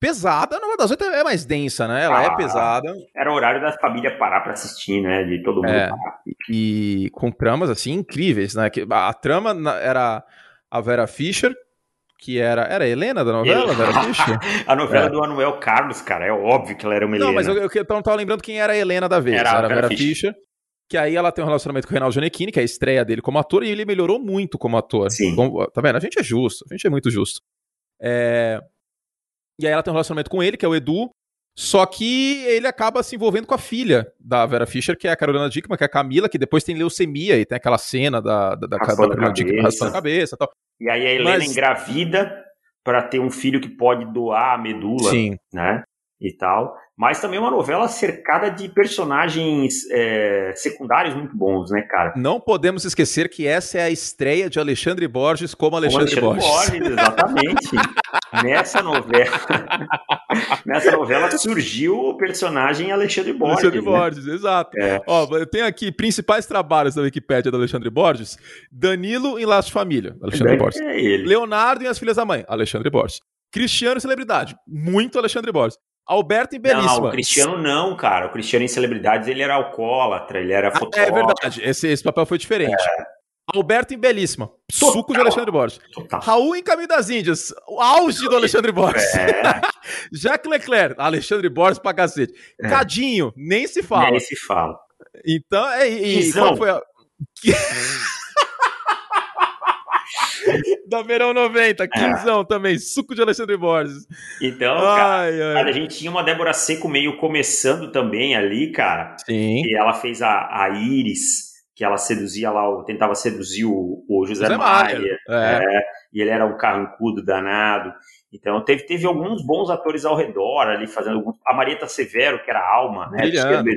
pesada. A novela das oito é mais densa, né? Ela é ah, é pesada. Era o horário da família parar para assistir, né? De todo mundo é, parar. E com tramas, assim, incríveis, né? A trama era a Vera Fischer, que era. Era a Helena da novela, Vera Fischer? a novela é. do Anuel Carlos, cara. É óbvio que ela era uma Helena. Não, mas eu, eu, eu não tava lembrando quem era a Helena da vez. Era, era a Vera, Vera Fischer. Fischer. Que aí ela tem um relacionamento com o Reinaldo Giannettini, que é a estreia dele como ator, e ele melhorou muito como ator. Sim. tá vendo? A gente é justo, a gente é muito justo. É... E aí ela tem um relacionamento com ele, que é o Edu, só que ele acaba se envolvendo com a filha da Vera Fischer, que é a Carolina Dickman, que é a Camila, que depois tem leucemia e tem aquela cena da, da, da, da Carolina Dickman raspando a cabeça e tal. E aí a Helena Mas... engravida para ter um filho que pode doar a medula, Sim. né? E tal mas também uma novela cercada de personagens é, secundários muito bons, né, cara? Não podemos esquecer que essa é a estreia de Alexandre Borges como Alexandre, como Alexandre Borges. Borges exatamente. nessa novela, nessa novela surgiu o personagem Alexandre Borges. Alexandre né? Borges, exato. É. Ó, eu tenho aqui principais trabalhos da Wikipédia do Alexandre Borges: Danilo em Laço de Família, Alexandre é Borges. Ele. Leonardo em As Filhas da Mãe, Alexandre Borges. Cristiano Celebridade, muito Alexandre Borges. Alberto em Belíssima. Não, o Cristiano não, cara. O Cristiano em Celebridades, ele era alcoólatra, ele era fotógrafo. Ah, é verdade, esse, esse papel foi diferente. É. Alberto em Belíssima, Total. suco de Alexandre Borges. Total. Raul em Caminho das Índias, o auge do Alexandre Borges. É. Jacques Leclerc, Alexandre Borges pra cacete. É. Cadinho, nem se fala. Nem se fala. Então, é, e, e qual foi a... da Verão 90, quinzão é. também, suco de Alexandre Borges. Então, ai, cara, ai. a gente tinha uma Débora Seco meio começando também ali, cara. Sim. E ela fez a, a Iris, que ela seduzia lá, tentava seduzir o, o José, José Maia. É. É, e ele era um carrancudo danado. Então teve, teve alguns bons atores ao redor ali fazendo alguns. A Marieta Severo, que era a alma, né?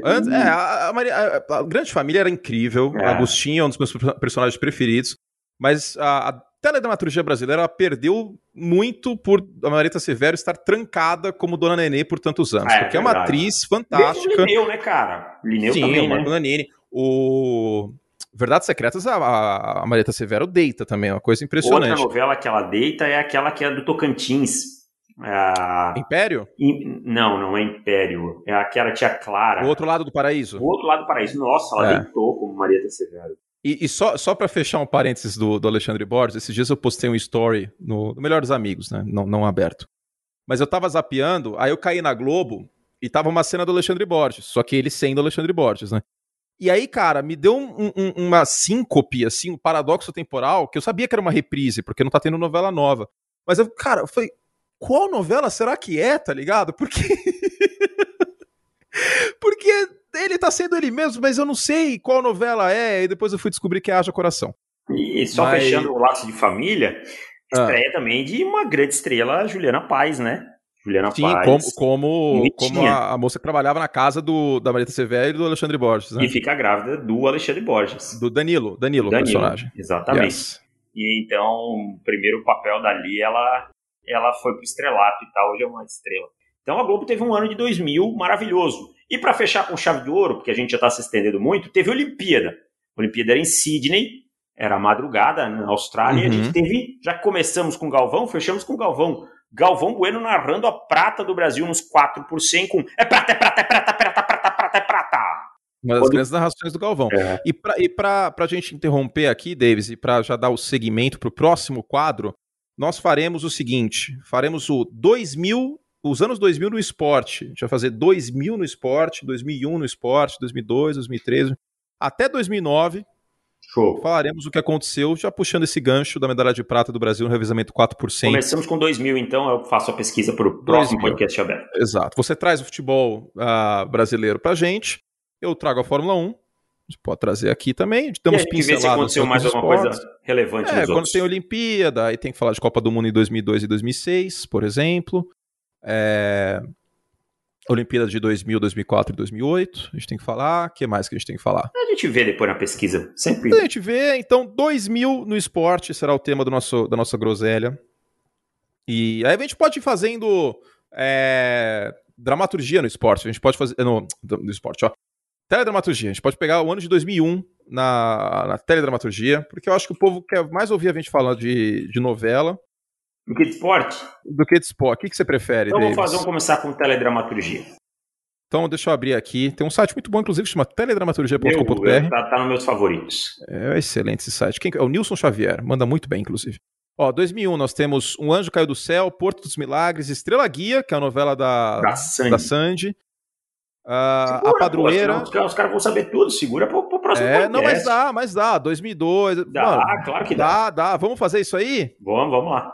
Antes, é, a, a, Maria, a, a, Grande Família era incrível. É. Agostinho é um dos meus personagens preferidos. Mas a teledramaturgia brasileira perdeu muito por a Marita Severo estar trancada como Dona Nenê por tantos anos. É, porque é uma atriz fantástica. Lineu, né, cara? Lineu Sim, também, o Marco né? Nanini. O... Verdades Secretas, a, a, Marieta Severo deita também, é uma coisa impressionante. Outra novela que ela deita é aquela que é do Tocantins. É Império? Não, não é Império. É aquela tia Clara. O outro lado do paraíso? O outro lado do paraíso. Nossa, ela é. deitou como Marieta Severo. E, e, só, só para fechar um parênteses do, do Alexandre Borges, esses dias eu postei um story no, no Melhores Amigos, né? Não, não aberto. Mas eu tava zapeando, aí eu caí na Globo e tava uma cena do Alexandre Borges, só que ele sendo Alexandre Borges, né? E aí, cara, me deu um, um, uma síncope, assim, um paradoxo temporal, que eu sabia que era uma reprise, porque não tá tendo novela nova. Mas eu, cara, eu falei, qual novela será que é, tá ligado? Porque. porque ele tá sendo ele mesmo, mas eu não sei qual novela é, e depois eu fui descobrir que é Haja Coração. E só mas... fechando o laço de família, ah. estreia ah. também de uma grande estrela, Juliana Paz, né? Juliana Sim, Paz. como, como, como a, a, moça que trabalhava na casa do, da Marita Severo e do Alexandre Borges. Né? E fica grávida do Alexandre Borges. Do Danilo, Danilo, Danilo personagem. Exatamente. Yes. E então, o primeiro papel dali, ela, ela foi pro estrelato e tal, hoje é uma estrela. Então a Globo teve um ano de 2000 maravilhoso. E para fechar com chave de ouro, porque a gente já está se estendendo muito, teve a Olimpíada. A Olimpíada era em Sydney, era madrugada na Austrália. Uhum. A gente uhum. teve, já começamos com Galvão, fechamos com Galvão. Galvão Bueno narrando a prata do Brasil nos 4 por 100 com é prata, é prata, é prata, é prata, prata, prata, é prata. Uma das Quando... grandes narrações do Galvão. É. E para e pra gente interromper aqui, Davis, e para já dar o segmento para o próximo quadro, nós faremos o seguinte: faremos o 2000 os anos 2000 no esporte. A gente vai fazer 2000 no esporte, 2001 no esporte, 2002, 2013, até 2009. Show. Falaremos o que aconteceu, já puxando esse gancho da medalha de prata do Brasil no revezamento 4%. Começamos com 2000, então eu faço a pesquisa para o próximo podcast aberto. Exato. Você traz o futebol uh, brasileiro para gente, eu trago a Fórmula 1, gente pode trazer aqui também. Damos e ver se aconteceu mais alguma esportes. coisa relevante é, quando outros. tem Olimpíada, aí tem que falar de Copa do Mundo em 2002 e 2006, por exemplo. É... Olimpíadas de 2000, 2004 e 2008. A gente tem que falar. O que mais que a gente tem que falar? A gente vê depois na pesquisa. Sempre. A gente vê. Então, 2000 no esporte será o tema do nosso, da nossa groselha. E aí a gente pode ir fazendo é, dramaturgia no esporte. A gente pode fazer. No, no esporte, ó. Teledramaturgia. A gente pode pegar o ano de 2001 na, na teledramaturgia, porque eu acho que o povo quer mais ouvir a gente falar de, de novela. Do que de esporte? Do que de esporte. O que, que você prefere, Então Davis? vamos, fazer, vamos começar com teledramaturgia. Então deixa eu abrir aqui. Tem um site muito bom, inclusive, que chama teledramaturgia.com.br. tá, tá nos meus favoritos. É excelente esse site. Quem, é o Nilson Xavier. Manda muito bem, inclusive. Ó, 2001 nós temos Um Anjo Caiu do Céu, Porto dos Milagres, Estrela Guia, que é a novela da, Da Sandy. da Sandy. Ah, Segura, a Padroeira. pô, os, os caras vão saber tudo. Segura pro, pro próximo é, não, mas podcast. dá, mas dá. 2002. Dá, Mano, claro que dá. dá, dá. Vamos fazer isso aí? Vamos, vamos lá.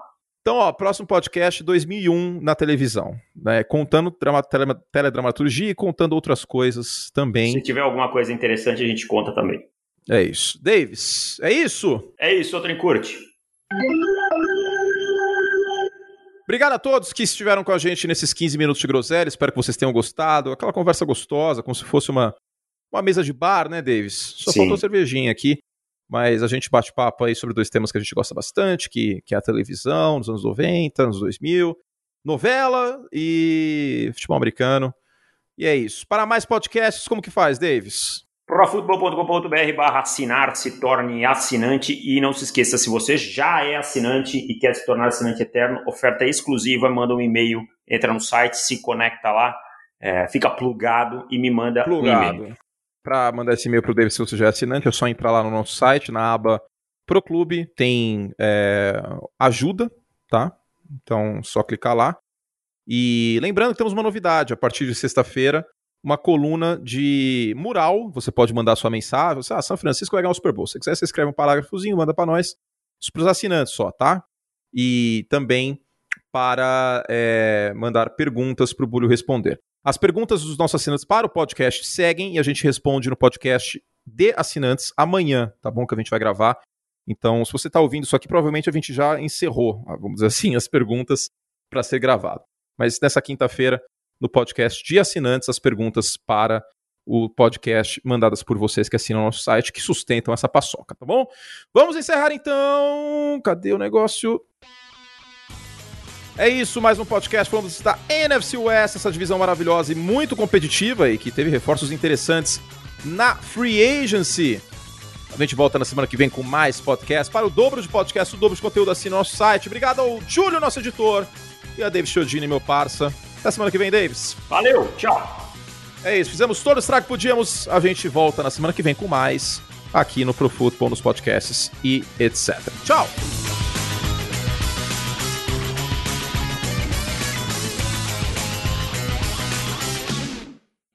Então, ó, próximo podcast 2001 na televisão, né? Contando drama, tele, teledramaturgia e contando outras coisas também. Se tiver alguma coisa interessante, a gente conta também. É isso. Davis, é isso? É isso, outro curte. Obrigado a todos que estiveram com a gente nesses 15 minutos de groselha. Espero que vocês tenham gostado. Aquela conversa gostosa, como se fosse uma, uma mesa de bar, né, Davis? Só Sim. faltou cervejinha aqui. Mas a gente bate papo aí sobre dois temas que a gente gosta bastante, que, que é a televisão nos anos 90, anos 2000, novela e futebol americano. E é isso. Para mais podcasts, como que faz, Davis? profutbol.com.br barra assinar, se torne assinante e não se esqueça, se você já é assinante e quer se tornar assinante eterno, oferta exclusiva, manda um e-mail, entra no site, se conecta lá, é, fica plugado e me manda um e-mail. Para mandar esse e-mail pro Davis, se você já é assinante, é só entrar lá no nosso site, na aba Pro Clube, tem é, ajuda, tá? Então, só clicar lá. E lembrando que temos uma novidade, a partir de sexta-feira, uma coluna de mural. Você pode mandar sua mensagem. Você, ah, São Francisco vai ganhar o Super Bowl. Se você quiser, você escreve um parágrafozinho, manda para nós. Para os assinantes só, tá? E também para é, mandar perguntas para o Bulho responder. As perguntas dos nossos assinantes para o podcast seguem e a gente responde no podcast de assinantes amanhã, tá bom? Que a gente vai gravar. Então, se você está ouvindo isso aqui, provavelmente a gente já encerrou, ah, vamos dizer assim, as perguntas para ser gravado. Mas nessa quinta-feira, no podcast de assinantes, as perguntas para o podcast mandadas por vocês que assinam nosso site, que sustentam essa paçoca, tá bom? Vamos encerrar então. Cadê o negócio? É isso, mais um podcast falando da NFC West, essa divisão maravilhosa e muito competitiva e que teve reforços interessantes na Free Agency. A gente volta na semana que vem com mais podcast. Para o dobro de podcast, o dobro de conteúdo assim no nosso site. Obrigado ao Júlio, nosso editor, e a David Chiodini, meu parça. Até semana que vem, Davis. Valeu, tchau. É isso, fizemos todo o estrago que podíamos. A gente volta na semana que vem com mais aqui no Pro Football, nos podcasts e etc. Tchau!